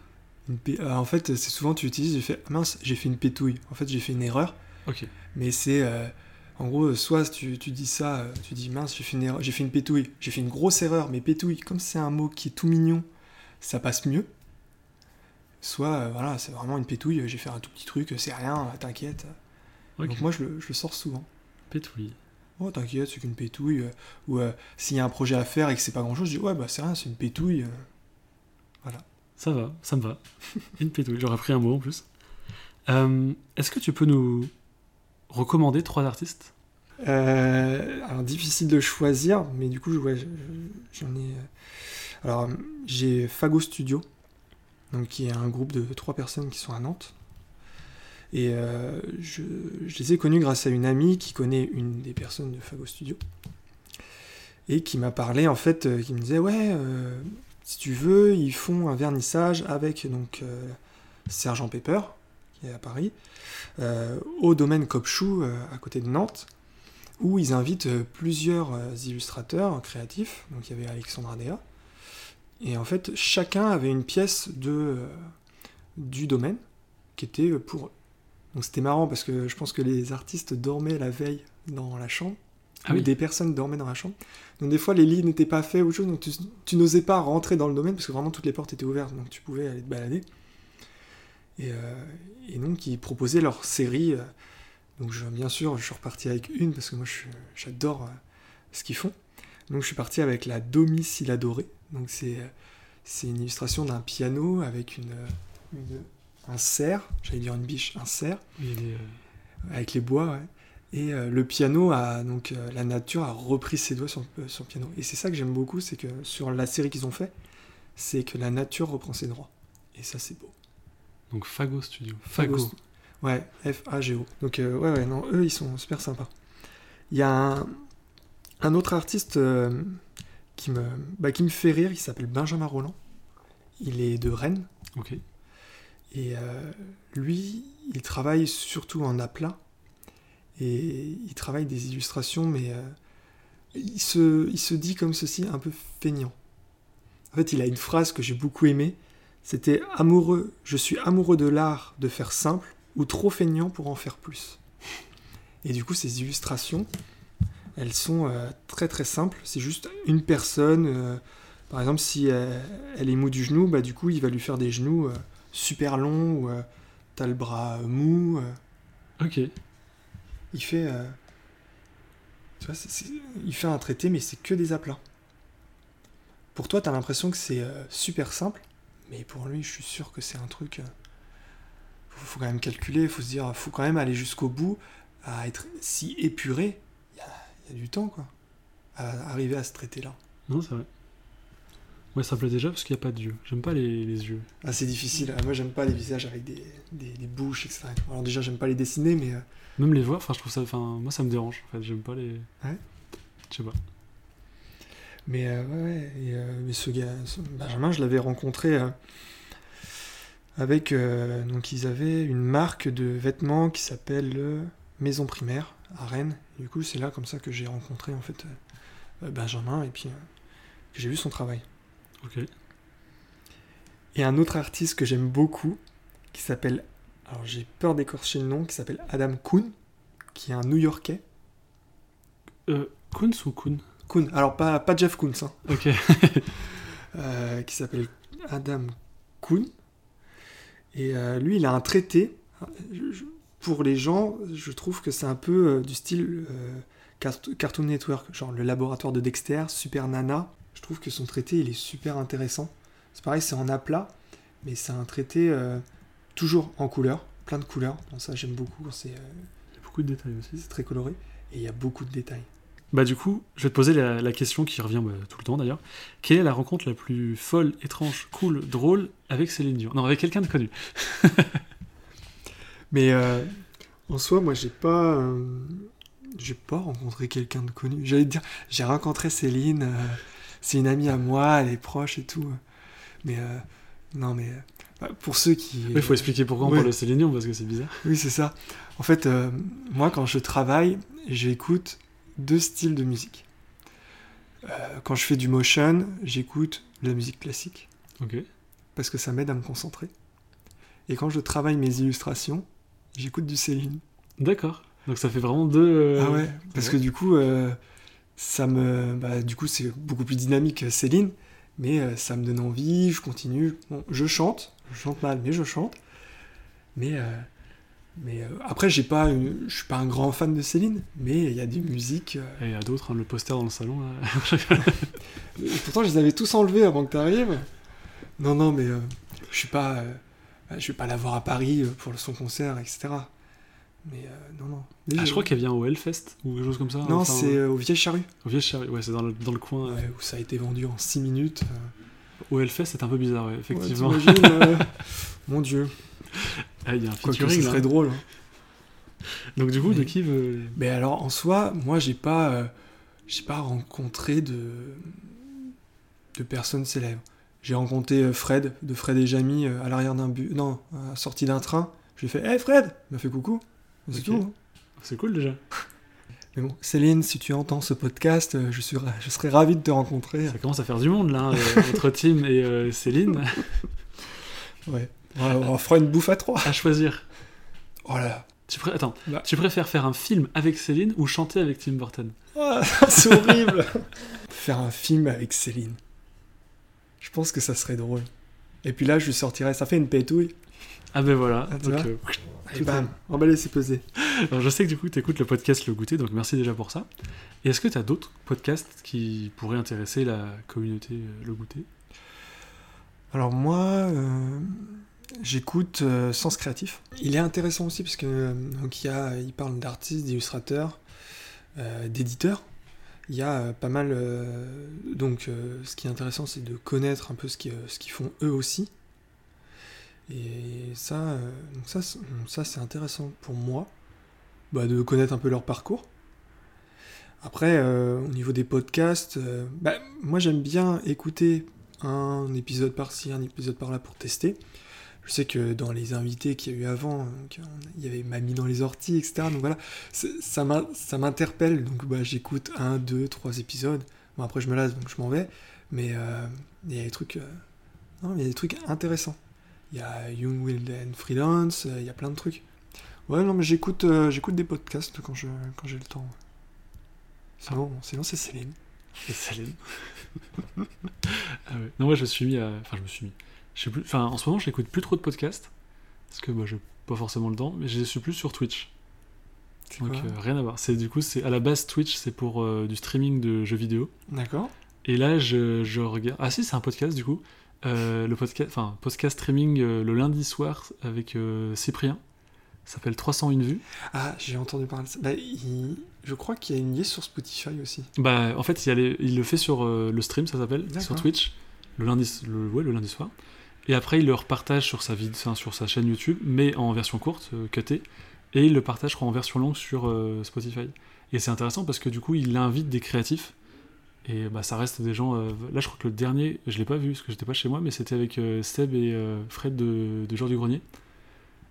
[SPEAKER 2] Une pé- euh, en fait, c'est souvent tu utilises, j'ai fait ah mince, j'ai fait une pétouille. En fait, j'ai fait une erreur,
[SPEAKER 1] Ok.
[SPEAKER 2] mais c'est euh, en gros, soit tu, tu dis ça, euh, tu dis mince, j'ai fait une erreur, j'ai fait une pétouille, j'ai fait une grosse erreur, mais pétouille, comme c'est un mot qui est tout mignon, ça passe mieux. Soit euh, voilà, c'est vraiment une pétouille, j'ai fait un tout petit truc, c'est rien, t'inquiète. Donc moi, je le, je le sors souvent.
[SPEAKER 1] Pétouille.
[SPEAKER 2] Oh, t'inquiète, c'est qu'une pétouille. euh, ou euh, s'il y a un projet à faire et que c'est pas grand chose, je dis ouais, bah c'est rien, c'est une pétouille. euh.
[SPEAKER 1] Ça va, ça me va. Une pétouille, j'aurais pris un mot en plus. Euh, Est-ce que tu peux nous recommander trois artistes?
[SPEAKER 2] Euh, alors difficile de choisir, mais du coup, ouais, je- j'en ai. euh, Alors j'ai Fago Studio, donc qui est un groupe de trois personnes qui sont à Nantes. Et euh, je, les ai connus grâce à une amie qui connaît une des personnes de Fago Studio et qui m'a parlé en fait, euh, qui me disait ouais, euh, si tu veux, ils font un vernissage avec donc Sergent Pepper qui est à Paris, au domaine Copchou à côté de Nantes, où ils invitent plusieurs illustrateurs créatifs. Donc il y avait Alexandre Adea. Et en fait, chacun avait une pièce de, euh, du domaine qui était pour eux. Donc c'était marrant parce que je pense que les artistes dormaient la veille dans la chambre,
[SPEAKER 1] Ah oui.
[SPEAKER 2] des personnes dormaient dans la chambre. Donc des fois les lits n'étaient pas faits ou autre chose, donc tu, tu n'osais pas rentrer dans le domaine parce que vraiment toutes les portes étaient ouvertes, donc tu pouvais aller te balader. Et, euh, et donc ils proposaient leur série. euh, donc je, bien sûr, je suis reparti avec une parce que moi j'adore ce qu'ils font. Donc je suis parti avec la Domicile adorée. Donc c'est euh, c'est une illustration d'un piano avec une, euh, une- un cerf, j'allais dire une biche, un cerf
[SPEAKER 1] a euh,
[SPEAKER 2] avec les bois, ouais. Et euh, le piano a donc euh, la nature a repris ses doigts sur, sur le piano. Et c'est ça que j'aime beaucoup, c'est que sur la série qu'ils ont fait, c'est que la nature reprend ses droits. Et ça c'est beau.
[SPEAKER 1] Donc Fago Studio.
[SPEAKER 2] Fago.
[SPEAKER 1] Fago.
[SPEAKER 2] Ouais, F-A-G-O. Donc euh, ouais, ouais, non, eux ils sont super sympas. Il y a un, un autre artiste qui, me, bah, qui me fait rire, il s'appelle Benjamin Roland. Il est de Rennes.
[SPEAKER 1] Ok.
[SPEAKER 2] Et euh, lui, il travaille surtout en aplat. Et il travaille des illustrations, mais euh, il, se, il se dit comme ceci, un peu feignant. En fait, il a une phrase que j'ai beaucoup aimée. C'était amoureux, je suis amoureux de l'art de faire simple ou trop feignant pour en faire plus. Et du coup, ces illustrations, elles sont euh, très très simples. C'est juste une personne. euh, par exemple, si euh, elle est mou du genou, bah du coup, il va lui faire des genoux. super long ou t'as le bras mou.
[SPEAKER 1] Ok.
[SPEAKER 2] il fait, tu vois, il fait un traité, mais c'est que des aplats. Pour toi, t'as l'impression que c'est super simple, mais pour lui, je suis sûr que c'est un truc. faut, faut quand même calculer, faut se dire, faut quand même aller jusqu'au bout, à être si épuré. Il y a, du temps, quoi, à arriver à ce traité-là.
[SPEAKER 1] Non, c'est vrai. Ouais, ça me plaît déjà parce qu'il n'y a pas d'yeux. J'aime pas les, les yeux.
[SPEAKER 2] Ah, c'est difficile. Ah, moi, j'aime pas les visages avec des, des, des bouches, etc. Alors déjà, j'aime pas les dessiner, mais euh,
[SPEAKER 1] Même les voir, enfin, je trouve ça. Enfin, moi, ça me dérange. En fait, j'aime pas les.
[SPEAKER 2] Ouais.
[SPEAKER 1] Je sais pas.
[SPEAKER 2] Mais euh, ouais, et, euh, mais ce gars, ce Benjamin, je l'avais rencontré euh, avec. donc, ils avaient une marque de vêtements qui s'appelle Maison Primaire à Rennes. Et du coup, c'est là comme ça que j'ai rencontré en fait euh, Benjamin et puis euh, que j'ai vu son travail.
[SPEAKER 1] Ok.
[SPEAKER 2] Et un autre artiste que j'aime beaucoup qui s'appelle. Alors, j'ai peur d'écorcher le nom, qui s'appelle Adam Kuhn, qui est un New Yorkais.
[SPEAKER 1] Euh, Koons ou Koon
[SPEAKER 2] Kuhn, alors pas, pas Jeff Koons, hein.
[SPEAKER 1] Ok.
[SPEAKER 2] euh, qui s'appelle Adam Kuhn. Et euh, lui, il a un traité. Je- je- Pour les gens, je trouve que c'est un peu euh, du style euh, Cart- Cartoon Network, genre le laboratoire de Dexter, Super Nana. Je trouve que son traité, il est super intéressant. C'est pareil, c'est en aplat, mais c'est un traité euh, toujours en couleur, plein de couleurs. Donc ça, j'aime beaucoup, c'est
[SPEAKER 1] Il y a beaucoup de détails aussi.
[SPEAKER 2] c'est très coloré. Et il y a beaucoup de détails.
[SPEAKER 1] Bah du coup, je vais te poser la, la question qui revient bah, tout le temps d'ailleurs. Quelle est la rencontre la plus folle, étrange, cool, drôle avec Céline Dion? Non, avec quelqu'un de connu.
[SPEAKER 2] Mais euh, en soi, moi, j'ai pas, euh, j'ai pas rencontré quelqu'un de connu. J'allais dire, j'ai rencontré Céline. euh, c'est une amie à moi, elle est proche et tout. Mais non, mais bah, pour ceux qui,
[SPEAKER 1] Il faut expliquer pourquoi on
[SPEAKER 2] Ouais.
[SPEAKER 1] parle de Céline Dion parce que c'est bizarre.
[SPEAKER 2] oui, c'est ça. En fait, moi, quand je travaille, j'écoute deux styles de musique. Quand je fais du motion, j'écoute de la musique classique
[SPEAKER 1] Ok.
[SPEAKER 2] parce que ça m'aide à me concentrer. Et quand je travaille mes illustrations, j'écoute du Céline.
[SPEAKER 1] D'accord. Donc ça fait vraiment deux. euh,
[SPEAKER 2] Ah ouais, parce que du coup, euh, ça me, bah, du coup, c'est beaucoup plus dynamique que Céline, mais euh, ça me donne envie. Je continue. Bon, je chante, je chante mal, mais je chante. Mais, euh, mais euh, après, j'ai pas, une- je suis pas un grand fan de Céline, mais il y a des musiques. euh,
[SPEAKER 1] Et il y a d'autres, hein, le poster dans le salon. là.
[SPEAKER 2] pourtant, je les avais tous enlevés avant que tu arrives. Non, non, mais euh, je suis pas, euh, je vais pas la voir à Paris euh, pour son concert, etc. Mais euh, non, non.
[SPEAKER 1] Ah, je crois qu'elle vient au Hellfest ou quelque chose comme ça.
[SPEAKER 2] Non,
[SPEAKER 1] enfin,
[SPEAKER 2] c'est euh, au Vieille Charrue.
[SPEAKER 1] Au Vieille Charrue, ouais, c'est dans le, dans le coin. euh.
[SPEAKER 2] Où ça a été vendu en 6 minutes. euh.
[SPEAKER 1] Au Hellfest, c'est un peu bizarre, ouais, effectivement.
[SPEAKER 2] Euh, Mon dieu.
[SPEAKER 1] Ah, il y a un
[SPEAKER 2] Quoi que
[SPEAKER 1] featuring
[SPEAKER 2] ce serait drôle. hein.
[SPEAKER 1] Donc, du coup, de qui veut.
[SPEAKER 2] Mais alors, en soi, moi, j'ai pas, euh, j'ai pas rencontré de, de personnes célèbres. J'ai rencontré euh, Fred, de Fred et Jamie, euh, à l'arrière d'un bus, non, à la sortie d'un train. Je lui ai fait, hey Fred Il m'a fait coucou. C'est
[SPEAKER 1] Ok.
[SPEAKER 2] tout. hein.
[SPEAKER 1] C'est cool déjà.
[SPEAKER 2] Mais bon, Céline, si tu entends ce podcast, euh, je, suis je serais ravi de te rencontrer.
[SPEAKER 1] Ça commence à faire du monde là, hein, entre Tim et euh, Céline.
[SPEAKER 2] Ouais. On, on fera une bouffe à trois.
[SPEAKER 1] À choisir.
[SPEAKER 2] Oh là là.
[SPEAKER 1] Tu Attends,
[SPEAKER 2] Bah.
[SPEAKER 1] tu préfères faire un film avec Céline ou chanter avec Tim Burton?
[SPEAKER 2] Ah, c'est horrible. Faire un film avec Céline. Je pense que ça serait drôle. Et puis là, je lui sortirais, ça fait une pétouille.
[SPEAKER 1] Ah ben voilà.
[SPEAKER 2] Ah, tu
[SPEAKER 1] donc, euh,
[SPEAKER 2] Et bam, emballé, c'est pesé.
[SPEAKER 1] Alors je sais que du coup tu écoutes le podcast Le Goûter, donc merci déjà pour ça. Et est-ce que tu as d'autres podcasts qui pourraient intéresser la communauté euh, Le Goûter?
[SPEAKER 2] Alors moi, euh, j'écoute euh, Sens Créatif. Il est intéressant aussi parce que euh, donc il, y a, il parle d'artistes, d'illustrateurs, euh, d'éditeurs. Il y a euh, pas mal. euh, donc euh, ce qui est intéressant, c'est de connaître un peu ce qu'ils font eux aussi. Et ça, ça, c'est- intéressant pour moi, bah, de connaître un peu leur parcours. Après, au niveau des podcasts, bah, moi j'aime bien écouter un épisode par-ci, un épisode par-là pour tester. Je sais que dans les invités qu'il y a eu avant, on- il y avait Mamie dans les orties, etc. Donc voilà, c'est- ça m'in- ça m'interpelle. Donc bah, j'écoute un, deux, trois épisodes. Bon, après, je me lasse, donc je m'en vais. Mais euh, il y a des trucs, euh, non, il y a des trucs intéressants. Il y a Young Wild and Freelance, euh, il y a plein de trucs. Ouais, non, mais j'écoute euh, j'écoute des podcasts quand j'ai le temps. Sinon, sinon c'est Céline.
[SPEAKER 1] Et Céline ah ouais. Non, moi je me suis mis à. Enfin, je me suis mis. Je plus... Enfin, en ce moment, je n'écoute plus trop de podcasts. Parce que bah, j'ai pas forcément le temps, mais je suis plus sur Twitch. Donc euh, rien à voir. C'est du coup, c'est à la base Twitch, c'est pour euh, du streaming de jeux vidéo.
[SPEAKER 2] D'accord.
[SPEAKER 1] Et là, je, je regarde. Ah si, c'est un podcast du coup. Euh, le podcast, enfin podcast streaming le lundi soir avec Cyprien. Ça s'appelle 301 vues.
[SPEAKER 2] Ah, j'ai entendu parler de ça. Bah, il- Je crois qu'il y a une liste sur Spotify aussi.
[SPEAKER 1] Bah, en fait, il, les- il le fait sur le stream, ça s'appelle, sur. Twitch, le lundi, le, ouais, le lundi soir. Et après, il le repartage sur sa, sur sa chaîne YouTube, mais en version courte, euh, cutée. Et il le partage, en version longue sur euh, Spotify. Et c'est intéressant parce que du coup, il invite des créatifs. Et bah, ça reste des gens. euh, là, je crois que le dernier, je l'ai pas vu parce que j'étais pas chez moi, mais c'était avec euh, Seb et Fred de, de du Grenier.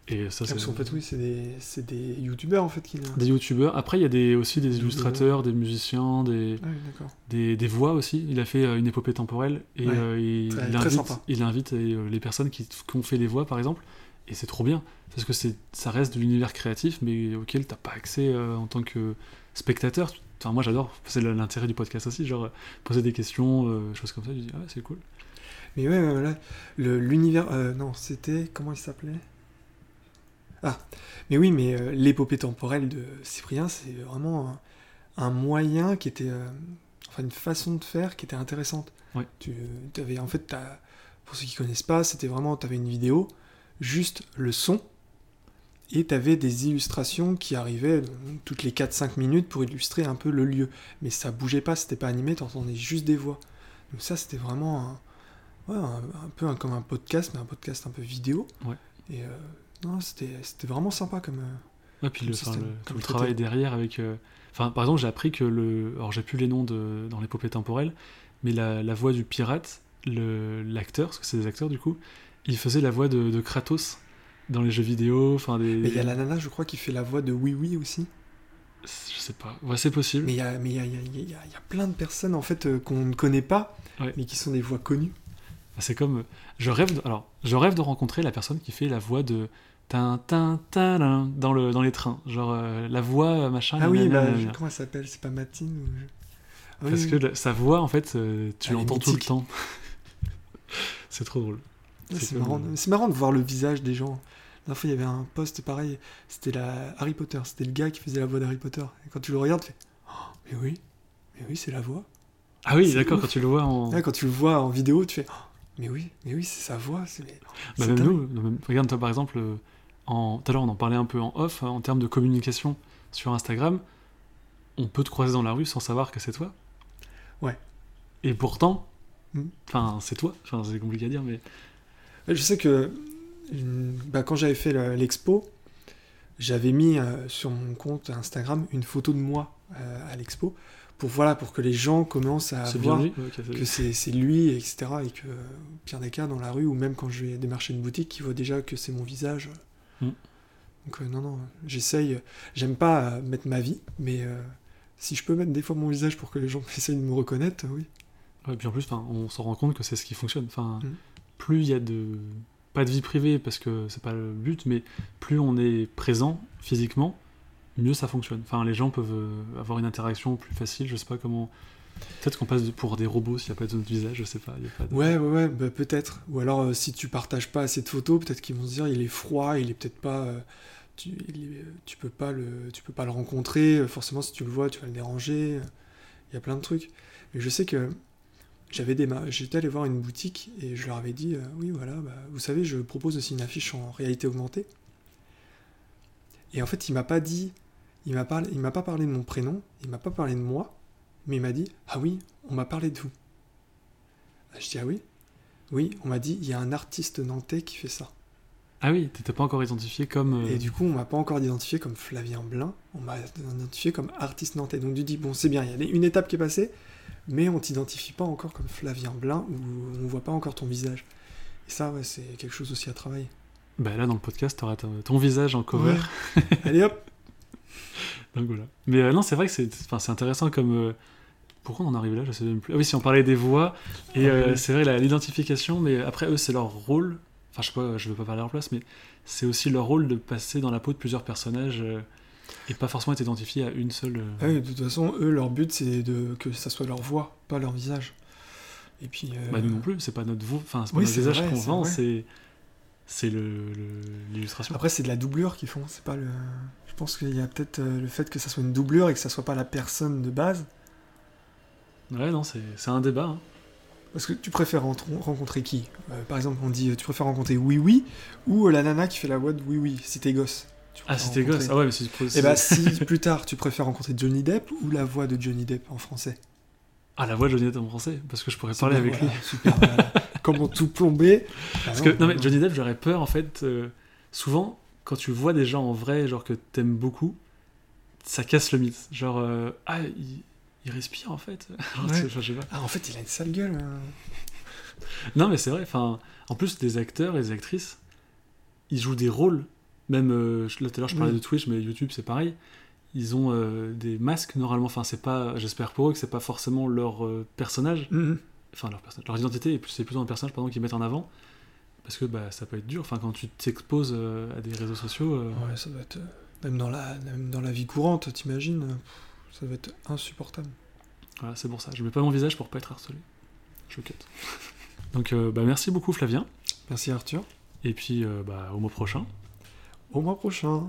[SPEAKER 1] Et ça,
[SPEAKER 2] Ah,
[SPEAKER 1] c'est
[SPEAKER 2] parce qu'en fait, oui, c'est des, c'est des youtubeurs en fait qui.
[SPEAKER 1] des youtubeurs. Après, il y a des, aussi des
[SPEAKER 2] Des
[SPEAKER 1] illustrateurs, des musiciens, des,
[SPEAKER 2] Ah oui,
[SPEAKER 1] des, des voix aussi. Il a fait euh, une épopée temporelle et
[SPEAKER 2] Ouais,
[SPEAKER 1] euh, il,
[SPEAKER 2] très-
[SPEAKER 1] il
[SPEAKER 2] très
[SPEAKER 1] invite, il invite euh, les personnes qui, qui ont fait les voix par exemple. Et c'est trop bien parce que c'est, ça reste de l'univers créatif mais auquel t'as pas accès euh, en tant que spectateur. Enfin, moi j'adore, c'est l'intérêt du podcast aussi, genre poser des questions, choses comme ça. Je dis, ah ouais, c'est cool.
[SPEAKER 2] Mais ouais, là, le- l'univers. non, c'était. Comment il s'appelait? Ah, mais oui, mais euh, l'épopée temporelle de Cyprien, c'est vraiment un, un moyen qui était. euh, enfin, une façon de faire qui était intéressante.
[SPEAKER 1] Ouais.
[SPEAKER 2] Tu avais, en fait, pour ceux qui connaissent pas, c'était vraiment. Tu avais une vidéo, juste le son, et tu avais des illustrations qui arrivaient toutes les 4-5 minutes pour illustrer un peu le lieu. Mais ça bougeait pas, c'était pas animé, t'entendais juste des voix. Donc ça, c'était vraiment un, ouais, un, un peu un- comme un podcast, mais un podcast un peu vidéo.
[SPEAKER 1] Ouais.
[SPEAKER 2] Et euh, non, c'était c'était vraiment sympa comme. euh,
[SPEAKER 1] Ouais, puis le,
[SPEAKER 2] Comme
[SPEAKER 1] enfin,
[SPEAKER 2] système,
[SPEAKER 1] le- tout
[SPEAKER 2] comme
[SPEAKER 1] le
[SPEAKER 2] traité.
[SPEAKER 1] travail derrière avec. euh, Enfin, par exemple, j'ai appris que le. Alors, j'ai plus les noms de, dans l'épopée temporelle, mais la, la voix du pirate, le- l'acteur, parce que c'est des acteurs du coup, il faisait la voix de, de Kratos dans les jeux vidéo. Enfin, des.
[SPEAKER 2] Mais il y a la nana, je crois, qui fait la voix de Oui Oui aussi.
[SPEAKER 1] Je sais pas. Ouais, c'est possible.
[SPEAKER 2] Mais il y a, mais y a, y a- y a- il y a plein de personnes en fait euh, qu'on ne connaît pas,
[SPEAKER 1] Ouais.
[SPEAKER 2] mais qui sont des voix connues.
[SPEAKER 1] C'est comme. Je rêve de... Alors, je rêve de rencontrer la personne qui fait la voix de. Tin, tin, tin, dans, le, dans les trains. Genre, euh, la voix, euh, machin.
[SPEAKER 2] Ah oui,
[SPEAKER 1] nanana,
[SPEAKER 2] bah,
[SPEAKER 1] nanana.
[SPEAKER 2] comment elle s'appelle? C'est pas Matine ou Ah
[SPEAKER 1] Parce
[SPEAKER 2] oui.
[SPEAKER 1] que la- sa voix, en fait, euh, tu l'entends tout le temps. c'est trop drôle.
[SPEAKER 2] Ouais,
[SPEAKER 1] c'est
[SPEAKER 2] marrant, marrant de voir le visage des gens. La fois, il y avait un post pareil, c'était la Harry Potter, c'était le gars qui faisait la voix d'Harry Potter. Et quand tu le regardes, tu fais Oh, Mais oui, mais oui, c'est la voix.
[SPEAKER 1] Ah oui, d'accord, quand tu le vois en.
[SPEAKER 2] Ouais, quand tu le vois en vidéo, tu fais Oh, Mais oui, mais oui, c'est sa voix.
[SPEAKER 1] Bah, même
[SPEAKER 2] dingue.
[SPEAKER 1] nous, nous, même- regarde toi par exemple, euh, en... tout à l'heure on en parlait un peu en off, hein, en termes de communication sur Instagram, on peut te croiser dans la rue sans savoir que c'est toi?
[SPEAKER 2] Ouais.
[SPEAKER 1] Et pourtant,
[SPEAKER 2] Mm.
[SPEAKER 1] enfin c'est toi, enfin, c'est compliqué à dire, mais
[SPEAKER 2] Je sais que bah, quand j'avais fait le- l'expo, j'avais mis euh, sur mon compte Instagram une photo de moi euh, à l'expo pour voilà pour que les gens commencent à voir que c'est c'est lui, etc. Et que pire des cas dans la rue ou même quand je vais démarcher une boutique, ils voient déjà que c'est mon visage.
[SPEAKER 1] Mm.
[SPEAKER 2] Donc euh, non non, j'essaye. J'aime pas euh, mettre ma vie, mais euh, si je peux mettre des fois mon visage pour que les gens essayent de me reconnaître, oui.
[SPEAKER 1] Ouais, puis en plus, enfin, on se rend compte que c'est ce qui fonctionne. Enfin,
[SPEAKER 2] Mm.
[SPEAKER 1] plus il y a de pas de vie privée parce que c'est pas le but, mais plus on est présent physiquement, mieux ça fonctionne. Enfin, les gens peuvent avoir une interaction plus facile. Je sais pas comment. Peut-être qu'on passe pour des robots s'il n'y a pas de notre visage. Je sais pas. y a pas
[SPEAKER 2] Ouais, ouais, ouais, bah, peut-être. Ou alors, euh, si tu partages pas assez de photos, peut-être qu'ils vont se dire, il est froid, il est peut-être pas. euh, tu, est- tu peux pas le, tu peux pas le rencontrer. euh, Forcément, si tu le vois, tu vas le déranger. euh, Il y a plein de trucs. Mais je sais que j'avais ma- j'étais allé voir une boutique et je leur avais dit, euh, oui, voilà, bah, vous savez, je propose aussi une affiche en réalité augmentée. Et en fait, il m'a pas dit, il m'a parlé, il m'a pas parlé de mon prénom, il m'a pas parlé de moi, mais il m'a dit, ah oui, on m'a parlé de vous. Ah, Je dis ah oui? Oui, on m'a dit il y a un artiste nantais qui fait ça.
[SPEAKER 1] Ah oui, t'étais pas encore identifié comme. euh,
[SPEAKER 2] Et du coup, on m'a pas encore identifié comme Flavien Blin, on m'a identifié comme artiste nantais. Donc tu dis bon, c'est bien, il y a une étape qui est passée, mais on t'identifie pas encore comme Flavien Blin ou on voit pas encore ton visage. Et ça, ouais, c'est quelque chose aussi à travailler.
[SPEAKER 1] Bah là, dans le podcast, t'auras ton, ton visage en cover.
[SPEAKER 2] Ouais. Allez hop
[SPEAKER 1] Donc voilà. Mais euh, non, c'est vrai que c'est intéressant comme. euh, Pourquoi on en arrive là Je sais même plus. Ah oui, si on parlait des voix, et
[SPEAKER 2] Ah
[SPEAKER 1] euh, c'est vrai, l'identification, mais après, eux, c'est leur rôle. Enfin, je sais pas, je veux pas parler à leur place, mais c'est aussi leur rôle de passer dans la peau de plusieurs personnages euh, et pas forcément être identifié à une seule. euh,
[SPEAKER 2] Ah oui, de toute façon, eux, leur but, c'est de que ça soit leur voix, pas leur visage. Et puis. euh,
[SPEAKER 1] Bah, nous non plus, c'est pas notre voix, enfin, c'est pas
[SPEAKER 2] Oui,
[SPEAKER 1] notre visage qu'on vend, c'est. C'est le- le- l'illustration.
[SPEAKER 2] Après, c'est de la doublure qu'ils font, c'est pas le. Je pense qu'il y a peut-être euh, le fait que ça soit une doublure et que ça soit pas la personne de base.
[SPEAKER 1] Ouais, non, c'est un débat. hein.
[SPEAKER 2] Parce que tu préfères rencontrer qui? Euh, Par exemple, on dit euh, tu préfères rencontrer Oui Oui ou euh, la nana qui fait la voix de Oui Oui si t'es gosse. Tu
[SPEAKER 1] Ah,
[SPEAKER 2] préfères
[SPEAKER 1] c'était gosse. Ah ouais, mais c'est.
[SPEAKER 2] Et bah, si plus tard tu préfères rencontrer Johnny Depp ou la voix de Johnny Depp en français?
[SPEAKER 1] Ah, la voix de Johnny Depp en français, parce que je pourrais parler avec lui.
[SPEAKER 2] Super. voilà. Comment tout plomber
[SPEAKER 1] Parce que, non, mais Johnny Depp, j'aurais peur, en fait. euh, souvent, quand tu vois des gens en vrai, genre que t'aimes beaucoup, ça casse le mythe. Genre, euh, ah, il, il respire, en fait. Genre,
[SPEAKER 2] Ouais.
[SPEAKER 1] tu- je sais pas.
[SPEAKER 2] Ah, en fait, il a une sale gueule. hein.
[SPEAKER 1] Non, mais c'est vrai, enfin, en plus, des acteurs et des actrices, ils jouent des rôles. Même, euh, là, tout à l'heure, je parlais
[SPEAKER 2] Oui.
[SPEAKER 1] de Twitch, mais YouTube, c'est pareil. Ils ont euh, des masques, normalement. Enfin, c'est pas, j'espère pour eux que c'est pas forcément leur euh, personnage.
[SPEAKER 2] Mhm.
[SPEAKER 1] enfin leur, personnage, leur identité, c'est plutôt un personnage pardon, qu'ils mettent en avant, parce que bah, ça peut être dur, enfin quand tu t'exposes euh, à des réseaux sociaux, euh,
[SPEAKER 2] Ouais, ça doit être. Même dans la, même dans la vie courante, t'imagines euh, Ça doit être insupportable.
[SPEAKER 1] voilà, c'est pour ça. Je mets pas mon visage pour pas être harcelé. Je cut. Donc euh, bah, merci beaucoup Flavien,
[SPEAKER 2] Merci Arthur.
[SPEAKER 1] et puis euh, bah, au mois prochain.
[SPEAKER 2] Au mois prochain.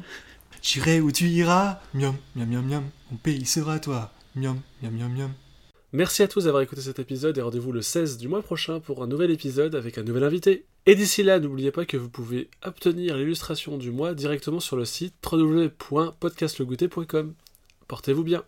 [SPEAKER 2] J'irai où tu iras. Miam, miam, miam, miam. Mon pays sera toi. Miam, miam, miam, miam.
[SPEAKER 1] Merci à tous d'avoir écouté cet épisode et rendez-vous le 16 du mois prochain pour un nouvel épisode avec un nouvel invité. Et d'ici là, n'oubliez pas que vous pouvez obtenir l'illustration du mois directement sur le site www.podcastlegoûter.com. Portez-vous bien.